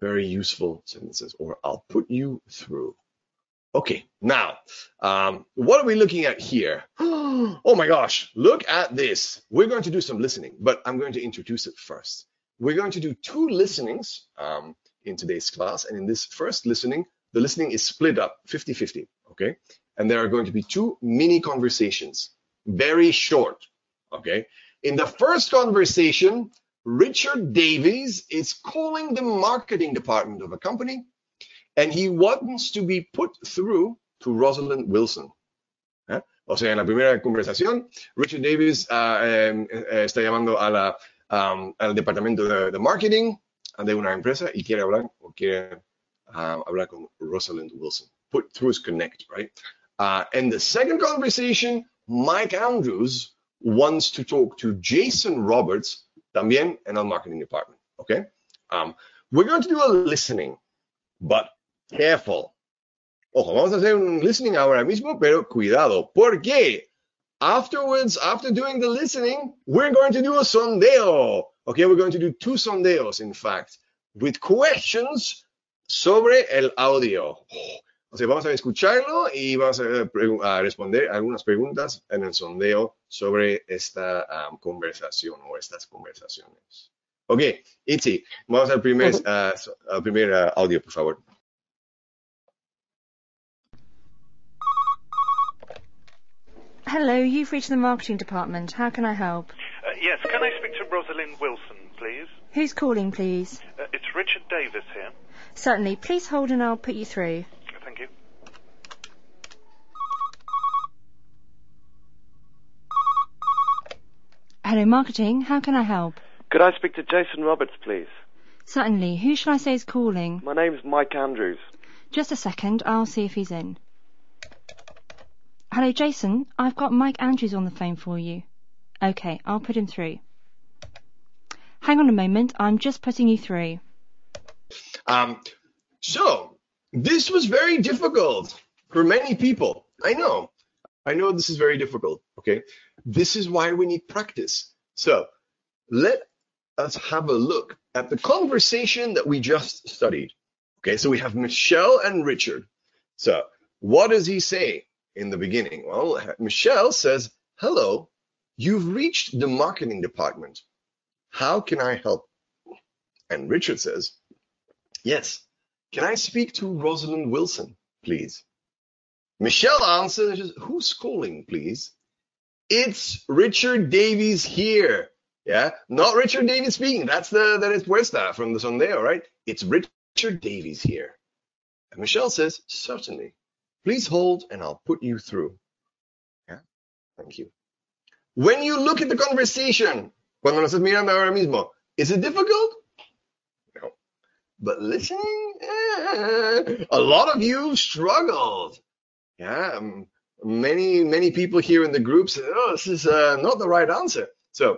very useful sentences, or I'll put you through. Okay, now, um, what are we looking at here? oh my gosh, look at this. We're going to do some listening, but I'm going to introduce it first. We're going to do two listenings um, in today's class. And in this first listening, the listening is split up 50-50, okay? And there are going to be two mini conversations, very short, okay? In the first conversation, Richard Davies is calling the marketing department of a company and he wants to be put through to Rosalind Wilson. O sea, en la primera conversación, Richard Davis uh, eh, está llamando a la, um, al departamento de, de, marketing de una empresa y quiere hablar o quiere uh, hablar con Rosalind Wilson. Put through is connect, right? Uh, and the second conversation, Mike Andrews wants to talk to Jason Roberts, también en el marketing department. Okay? Um, we're going to do a listening, but Careful. Ojo, vamos a hacer un listening ahora mismo, pero cuidado. Porque? Afterwards, after doing the listening, we're going to do a sondeo. Okay, we're going to do two sondeos, in fact, with questions sobre el audio. O sea, vamos a escucharlo y vamos a, a responder algunas preguntas en el sondeo sobre esta um, conversación o estas conversaciones. Ok, Itzi, vamos al primer, uh, al primer uh, audio, por favor. Hello, you've reached the marketing department. How can I help? Uh, yes, can I speak to Rosalind Wilson, please? Who's calling, please? Uh, it's Richard Davis here. Certainly. Please hold and I'll put you through. Thank you. Hello, marketing. How can I help? Could I speak to Jason Roberts, please? Certainly. Who shall I say is calling? My name's Mike Andrews. Just a second. I'll see if he's in. Hello, Jason. I've got Mike Andrews on the phone for you. Okay, I'll put him through. Hang on a moment. I'm just putting you through. Um, so this was very difficult for many people. I know. I know this is very difficult. Okay. This is why we need practice. So let us have a look at the conversation that we just studied. Okay. So we have Michelle and Richard. So what does he say in the beginning? Well, Michelle says, hello, you've reached the marketing department. How can I help? And Richard says, yes, can I speak to Rosalind Wilson, please? Michelle answers, who's calling, please? It's Richard Davies here. Yeah, not Richard Davies speaking. That's the that is Puesta from the Sondeo, right? It's Richard Davies here. And Michelle says, certainly. Please hold and I'll put you through. Yeah, thank you. When you look at the conversation, cuando lo estás mirando ahora mismo, is it difficult? No. But listening, eh, a lot of you struggled. Yeah, um, many many people here in the group "Oh, this is uh, not the right answer." So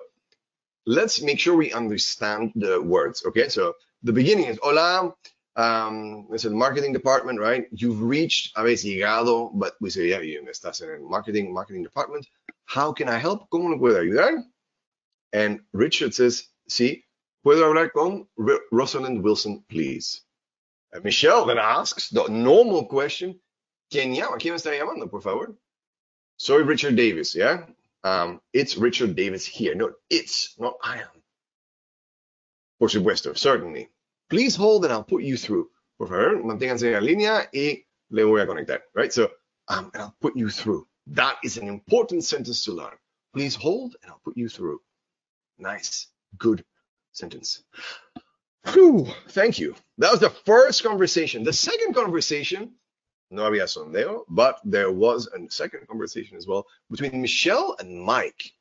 let's make sure we understand the words. Okay, so the beginning is "Hola." Um, it's the marketing department, right? You've reached, habéis llegado, but we say, yeah, you estás en el marketing marketing department. How can I help? ¿Cómo le puedo ayudar? And Richard says, sí, puedo hablar con Rosalind Wilson, please. And Michelle then asks the normal question, ¿Quién llama? ¿Quién está llamando, por favor? Soy Richard Davis, yeah? Um, it's Richard Davis here. No, it's, not I am. Por supuesto, certainly. Please hold and I'll put you through. Por favor, manténganse en la línea y le voy a conectar, right? So, um, and I'll put you through. That is an important sentence to learn. Please hold and I'll put you through. Nice, good sentence. Whew, thank you. That was the first conversation. The second conversation no había sondeo, but there was a second conversation as well between Michelle and Mike.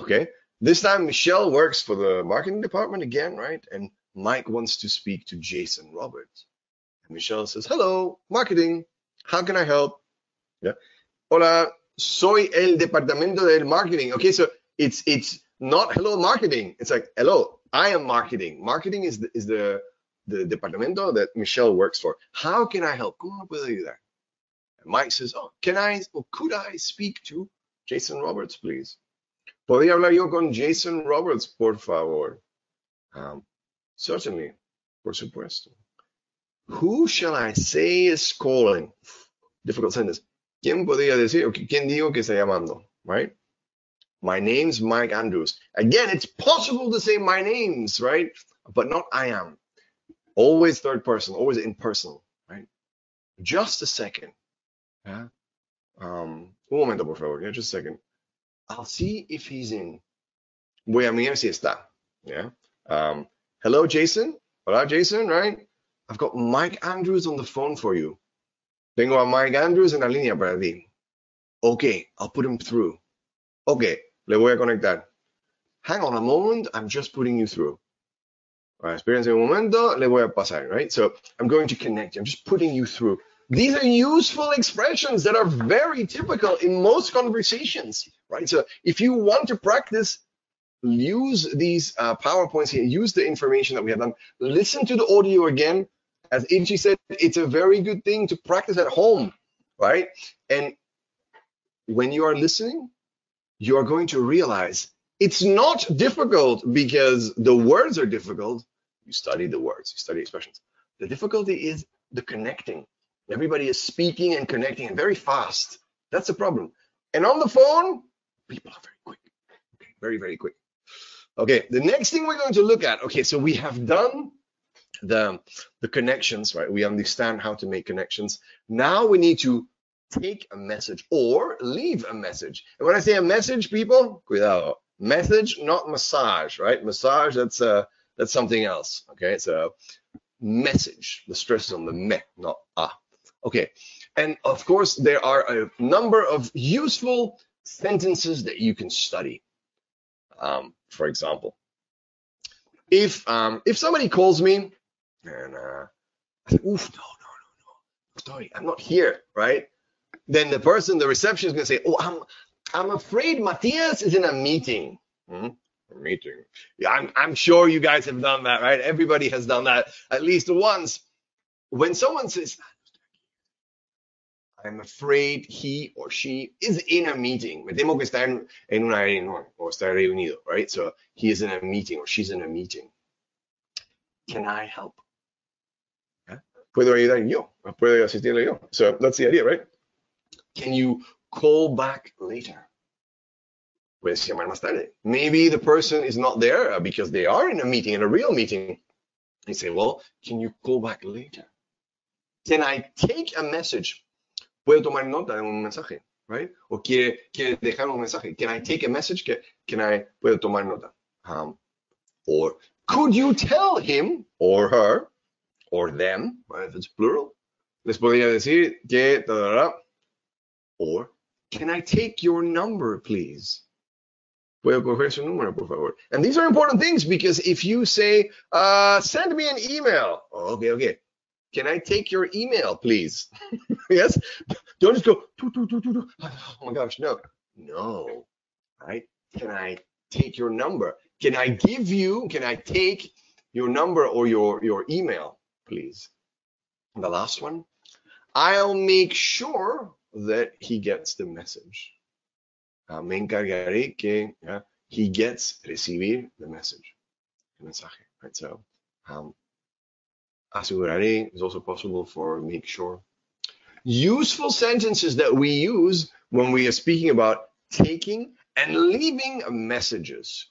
Okay, this time Michelle works for the marketing department again, right? And Mike wants to speak to Jason Roberts. And Michelle says, "Hello, marketing. How can I help?" Yeah. Hola, soy el departamento del marketing. Okay, so it's it's not hello marketing. It's like hello, I am marketing. Marketing is the, is the the departamento that Michelle works for. How can I help? ¿Cómo puedo ayudar? And Mike says, oh, can I or could I speak to Jason Roberts, please? ¿Podría hablar yo con Jason Roberts, por favor? Um, certainly, por supuesto. Who shall I say is calling? Difficult sentence. ¿Quién podría decir? ¿Quién digo que está llamando? Right? My name's Mike Andrews. Again, it's possible to say my names, right? But not I am. Always third person, always impersonal, right? Just a second. Yeah. Um, un momento, por favor. Yeah, just a second. I'll see if he's in. Voy a mirar si está. Yeah. Um, hello, Jason. Hola, Jason, right? I've got Mike Andrews on the phone for you. Tengo a Mike Andrews en la línea para ti. Okay, I'll put him through. Okay, le voy a conectar. Hang on a moment, I'm just putting you through. Right, espérense un momento, le voy a pasar, right? So I'm going to connect you. I'm just putting you through. These are useful expressions that are very typical in most conversations, right? So if you want to practice, use these uh, PowerPoints here, use the information that we have done, listen to the audio again. As Ichi said, it's a very good thing to practice at home, right? And when you are listening, you are going to realize it's not difficult because the words are difficult. You study the words, you study expressions. The difficulty is the connecting. Everybody is speaking and connecting and very fast. That's the problem. And on the phone, people are very quick. Okay, very, very quick. Okay, the next thing we're going to look at. Okay, so we have done the, the connections, right? We understand how to make connections. Now we need to take a message or leave a message. And when I say a message, people, cuidado. Message, not massage, right? Massage, that's uh that's something else. Okay, so message. The stress is on the me, not ah. Okay, and of course there are a number of useful sentences that you can study. Um, for example, if um, if somebody calls me and uh, I say, oof, no, no, no, no, sorry, I'm not here, right? Then the person, the reception is going to say, oh, I'm, I'm afraid Matthias is in a meeting. Hmm? A meeting. Yeah, I'm, I'm sure you guys have done that, right? Everybody has done that at least once. When someone says, I'm afraid he or she is in a meeting. Me temo que está en, una reunión o está reunido, right? So he is in a meeting or she's in a meeting. Can I help? ¿Eh? Puedo ayudar yo. Puedo asistirle yo. So that's the idea, right? Can you call back later? Maybe the person is not there uh, because they are in a meeting, in a real meeting. You say, well, can you call back later? Can I take a message? Puedo tomar nota de un mensaje, right? O quiere, quiere dejar un mensaje. Can I take a message? Can I, puedo tomar nota? Um, or could you tell him or her or them, right, if it's plural? Les podría decir que, da, da, da, or can I take your number, please? Coger su número, por favor. And these are important things because if you say, uh, send me an email. Oh, okay, okay. Can I take your email, please? yes. Don't just go, doo, doo, doo. oh my gosh, no. No. Right? Can I take your number? Can I give you, can I take your number or your, your email, please? And the last one, I'll make sure that he gets the message. Uh, me encargaré que uh, he gets recibir the message, el mensaje. Right? So, um, aseguraré is also possible for make sure. Useful sentences that we use when we are speaking about taking and leaving messages.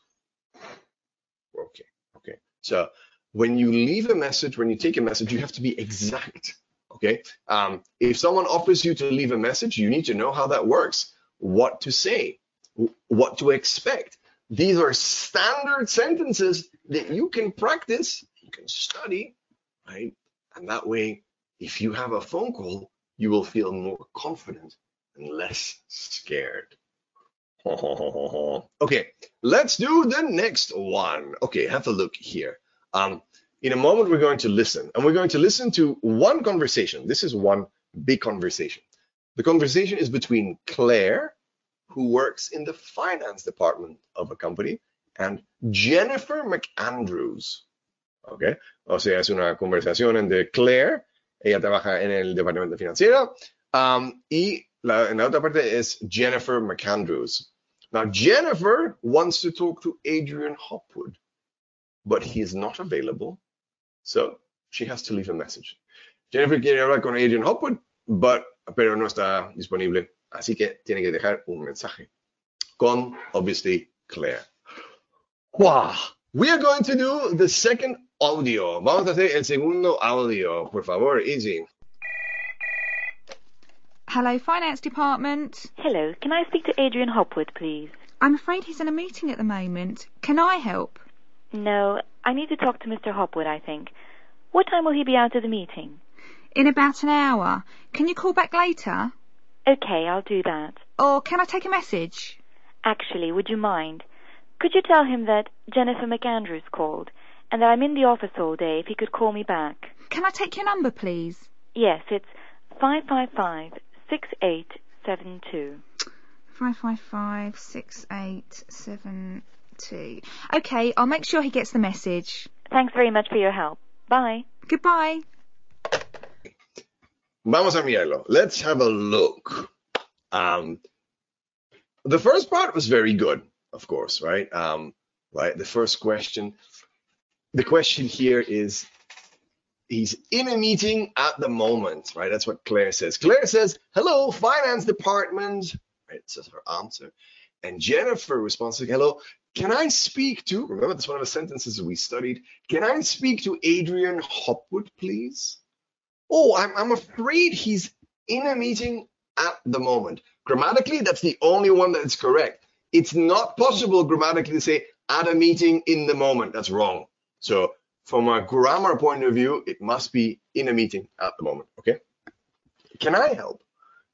Okay, okay. So when you leave a message, when you take a message, you have to be exact. Okay. Um, if someone offers you to leave a message, you need to know how that works, what to say, what to expect. These are standard sentences that you can practice, you can study, right? And that way, if you have a phone call, you will feel more confident and less scared. okay, let's do the next one. Okay, have a look here. Um, in a moment, we're going to listen, and we're going to listen to one conversation. This is one big conversation. The conversation is between Claire, who works in the finance department of a company, and Jennifer McAndrews. Okay, o sea, es una conversación entre Claire, ella trabaja en el departamento financiero, um, y la, en la otra parte es Jennifer McAndrews. Now, Jennifer wants to talk to Adrian Hopwood, but he is not available. So she has to leave a message. Jennifer quiere hablar con Adrian Hopwood, but, pero no está disponible. Así que tiene que dejar un mensaje con, obviously, Claire. Wow. We are going to do the second audio. Vamos a hacer el segundo audio. Por favor, Easy. Hello, Finance Department. Hello, can I speak to Adrian Hopwood, please? I'm afraid he's in a meeting at the moment. Can I help? No, I need to talk to Mr. Hopwood, I think. What time will he be out of the meeting? In about an hour. Can you call back later? Okay, I'll do that. Or can I take a message? Actually, would you mind? Could you tell him that Jennifer McAndrews called and that I'm in the office all day if he could call me back? Can I take your number, please? Yes, it's 555 6872. 555 6872. Okay, I'll make sure he gets the message. Thanks very much for your help. Bye. Goodbye. Vamos a mirarlo. Let's have a look. Um, the first part was very good, of course, right? Um, right. The first question. The question here is, he's in a meeting at the moment, right? That's what Claire says. Claire says, "Hello, finance department." Right. Says her answer, and Jennifer responds, "Hello, can I speak to?" Remember, that's one of the sentences we studied. Can I speak to Adrian Hopwood, please? Oh, I'm, I'm afraid he's in a meeting at the moment. Grammatically, that's the only one that's correct. It's not possible grammatically to say at a meeting in the moment. That's wrong. So from a grammar point of view, it must be in a meeting at the moment. Okay. Can I help?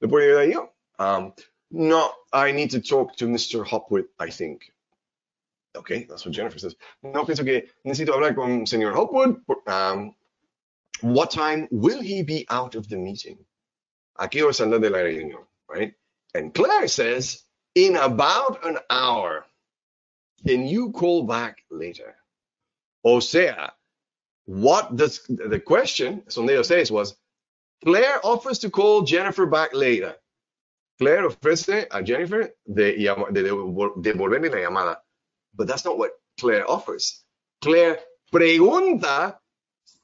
Le puedo ayudar yo? Um, no, I need to talk to Mr. Hopwood, I think. Okay, that's what Jennifer says. No, pienso que necesito hablar con señor Hopwood. Um, what time will he be out of the meeting? ¿A qué saldrá de la reunión? Right? And Claire says, in about an hour. Can you call back later? O sea, what does the question, Sondeo says, was Claire offers to call Jennifer back later. Claire ofrece a Jennifer de, de devol- devolverle la llamada. But that's not what Claire offers. Claire pregunta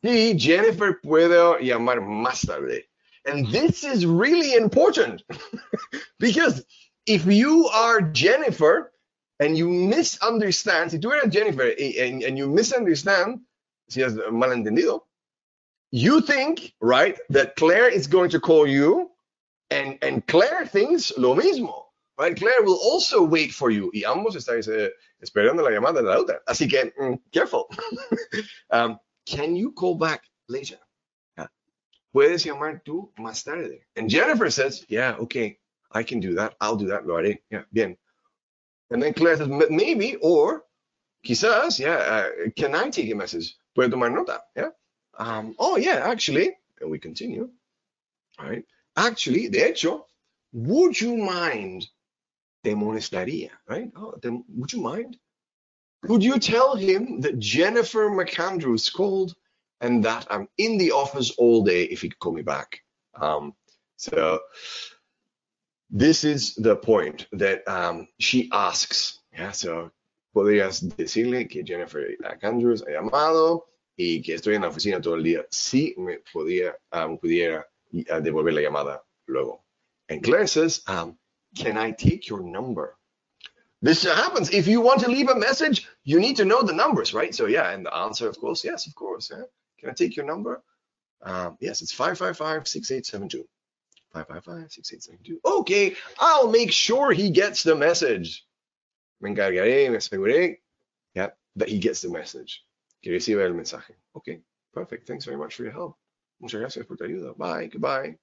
si Jennifer puede llamar más tarde. And this is really important because if you are Jennifer and you misunderstand, si tú eres Jennifer and, and you misunderstand, si has malentendido, you think, right, that Claire is going to call you and, and Claire thinks lo mismo, right? Claire will also wait for you y ambos estáis eh, esperando la llamada de la otra. Así que, mm, careful. um, can you call back later? Yeah. Puedes llamar tú más tarde. And Jennifer says, yeah, okay, I can do that. I'll do that. Lo. Yeah, bien. And then Claire says, maybe, or quizás, yeah, uh, can I take a message? Puedo tomar nota. Yeah. Um, oh, yeah, actually, and we continue. All right. Actually, de hecho, would you mind? Te molestaría, right? Oh, then would you mind? Could you tell him that Jennifer McAndrews called and that I'm in the office all day if he could call me back? Um, so this is the point that um, she asks. Yeah, so podrías decirle que Jennifer McAndrews ha llamado y que estoy en la oficina todo el día. Si me podía, um, pudiera uh, devolver la llamada luego. And Claire says, um, can I take your number? This happens. If you want to leave a message, you need to know the numbers, right? So yeah, and the answer, of course, yes, of course. Yeah. Can I take your number? Um, yes, it's 555-6872. 555-6872. Okay, I'll make sure he gets the message. Me yeah, that he gets the message. Que reciba el mensaje. Okay, perfect. Thanks very much for your help. Muchas gracias por tu ayuda. Bye, goodbye.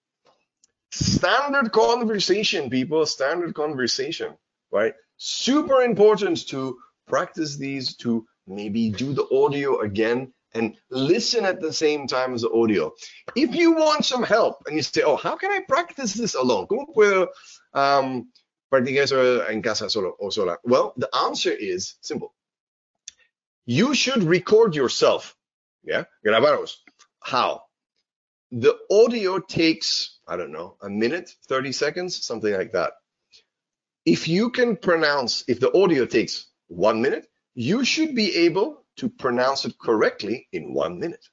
Standard conversation, people. Standard conversation, right? Super important to practice these, to maybe do the audio again and listen at the same time as the audio. If you want some help and you say, oh, how can I practice this alone? ¿Cómo puedo um, practicar en casa solo o sola? Well, the answer is simple. You should record yourself. Yeah, grabaros. How? The audio takes, I don't know, a minute, 30 seconds, something like that. If you can pronounce, if the audio takes one minute, you should be able to pronounce it correctly in one minute.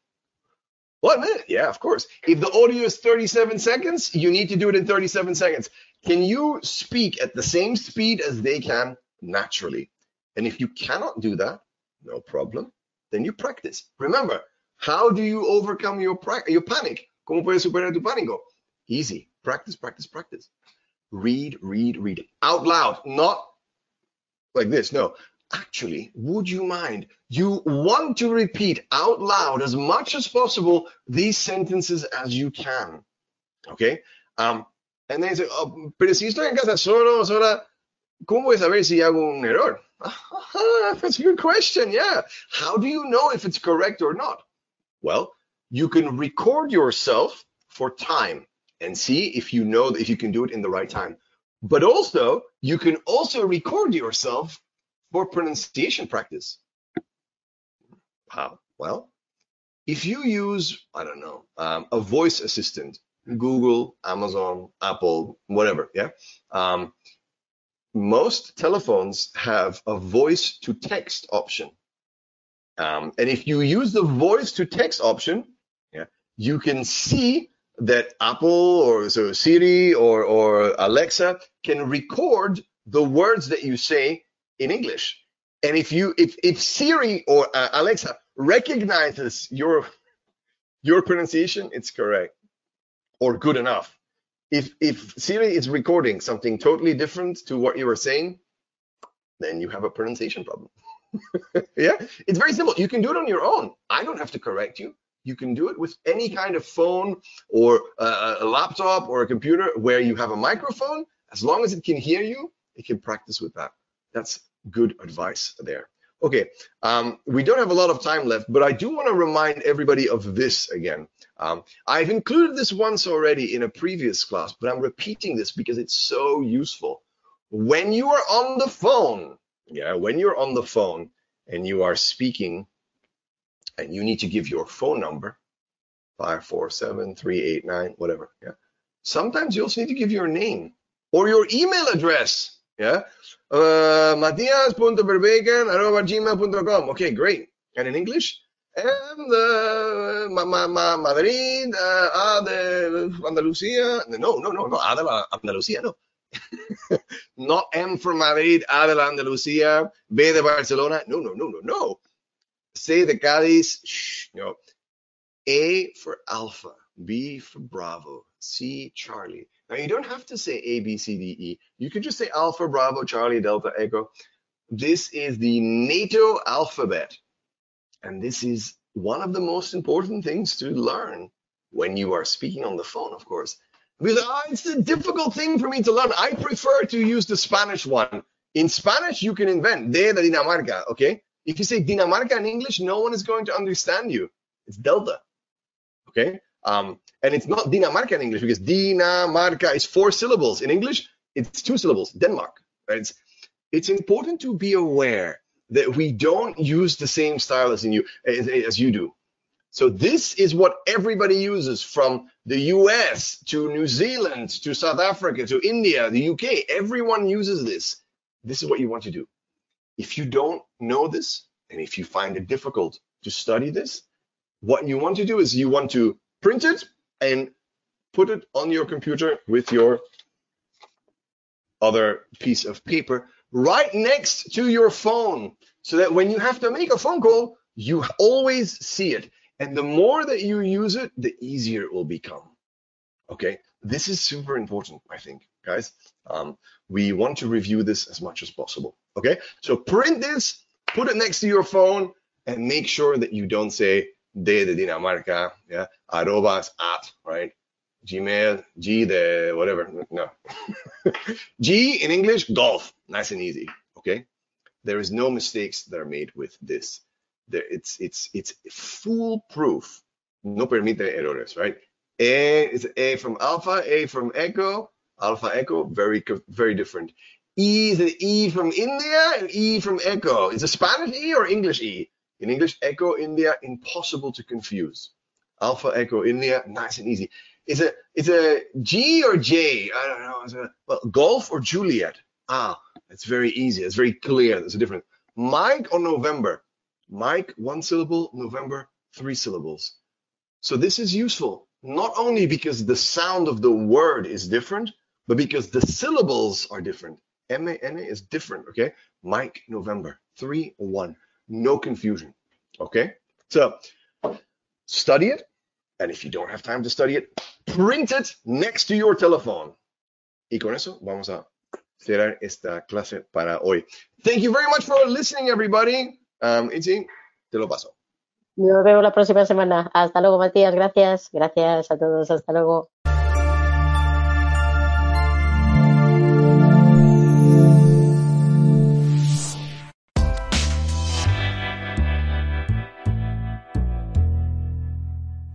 One minute, yeah, of course. If the audio is 37 seconds, you need to do it in 37 seconds. Can you speak at the same speed as they can naturally? And if you cannot do that, no problem. Then you practice. Remember, how do you overcome your your panic? ¿Cómo puedes superar tu pánico? Easy. Practice, practice, practice. Read, read, read out loud, not like this. No, actually, would you mind? You want to repeat out loud as much as possible these sentences as you can. Okay. Um, and then you say, oh, pero si estoy en casa solo, sola, ¿cómo voy a saber si hago un error? That's a good question. Yeah. How do you know if it's correct or not? Well, you can record yourself for time and see if you know if you can do it in the right time. But also, you can also record yourself for pronunciation practice. How? Well, if you use, I don't know, um, a voice assistant, Google, Amazon, Apple, whatever, yeah. Um, most telephones have a voice to text option. Um, and if you use the voice to text option, yeah, you can see that Apple or so Siri or, or Alexa can record the words that you say in English. And if you if if Siri or uh, Alexa recognizes your your pronunciation, it's correct or good enough. If if Siri is recording something totally different to what you were saying, then you have a pronunciation problem. yeah, it's very simple. You can do it on your own. I don't have to correct you. You can do it with any kind of phone or a, a laptop or a computer where you have a microphone. As long as it can hear you, it can practice with that. That's good advice there. Okay, um, we don't have a lot of time left, but I do want to remind everybody of this again. Um, I've included this once already in a previous class, but I'm repeating this because it's so useful. When you are on the phone, yeah, when you're on the phone and you are speaking and you need to give your phone number, five four seven three eight nine, whatever. Yeah. Sometimes you also need to give your name or your email address. Yeah. Uh, Matias.verbeeken@gmail.com. Okay, great. And in English, and uh, ma, ma, ma, Madrid, uh, A de Andalucía. No, no, no, no. A de Andalucía, no. Not M for Madrid, A de Andalucía, B de Barcelona. No, no, no, no, no. C the Cádiz. Shh, no. A for Alpha, B for Bravo, C Charlie. Now you don't have to say A, B, C, D, E. You can just say Alpha, Bravo, Charlie, Delta, Echo. This is the NATO alphabet. And this is one of the most important things to learn when you are speaking on the phone, of course. Because oh, it's a difficult thing for me to learn. I prefer to use the Spanish one. In Spanish, you can invent de la Dinamarca, okay? If you say Dinamarca in English, no one is going to understand you. It's Delta okay? Um, and it's not Dinamarca in English because Dinamarca is four syllables. In English, it's two syllables, Denmark. Right? It's, it's important to be aware that we don't use the same style as, in you, as, as you do. So this is what everybody uses from the US to New Zealand to South Africa to India, the UK. Everyone uses this. This is what you want to do. If you don't know this, and if you find it difficult to study this, what you want to do is you want to print it and put it on your computer with your other piece of paper right next to your phone so that when you have to make a phone call, you always see it. And the more that you use it, the easier it will become. Okay, this is super important, I think, guys. Um, we want to review this as much as possible. Okay, so print this, put it next to your phone, and make sure that you don't say de de Dinamarca, yeah, arrobas at, right? Gmail, G the whatever, no. G in English, golf, nice and easy, okay? There is no mistakes that are made with this. There, it's it's it's foolproof. No permite errores, right? A is A from alpha, A from echo, alpha echo, very very different. E is an E from India and E from echo. Is it Spanish E or English E? In English, Echo India, impossible to confuse. Alpha Echo India, nice and easy. Is it is a G or J? I don't know. It, well, Golf or Juliet? Ah, it's very easy. It's very clear. There's a difference. Mike or November? Mike, one syllable. November, three syllables. So this is useful not only because the sound of the word is different, but because the syllables are different. M-A-N-A is different, okay? Mike, November, three, one no confusion. Okay? So study it. And if you don't have time to study it, print it next to your telephone. Y con eso vamos a cerrar esta clase para hoy. Thank you very much for listening, everybody. Um, Itzi, te lo paso. Nos vemos la próxima semana. Hasta luego, Matías. Gracias. Gracias a todos. Hasta luego.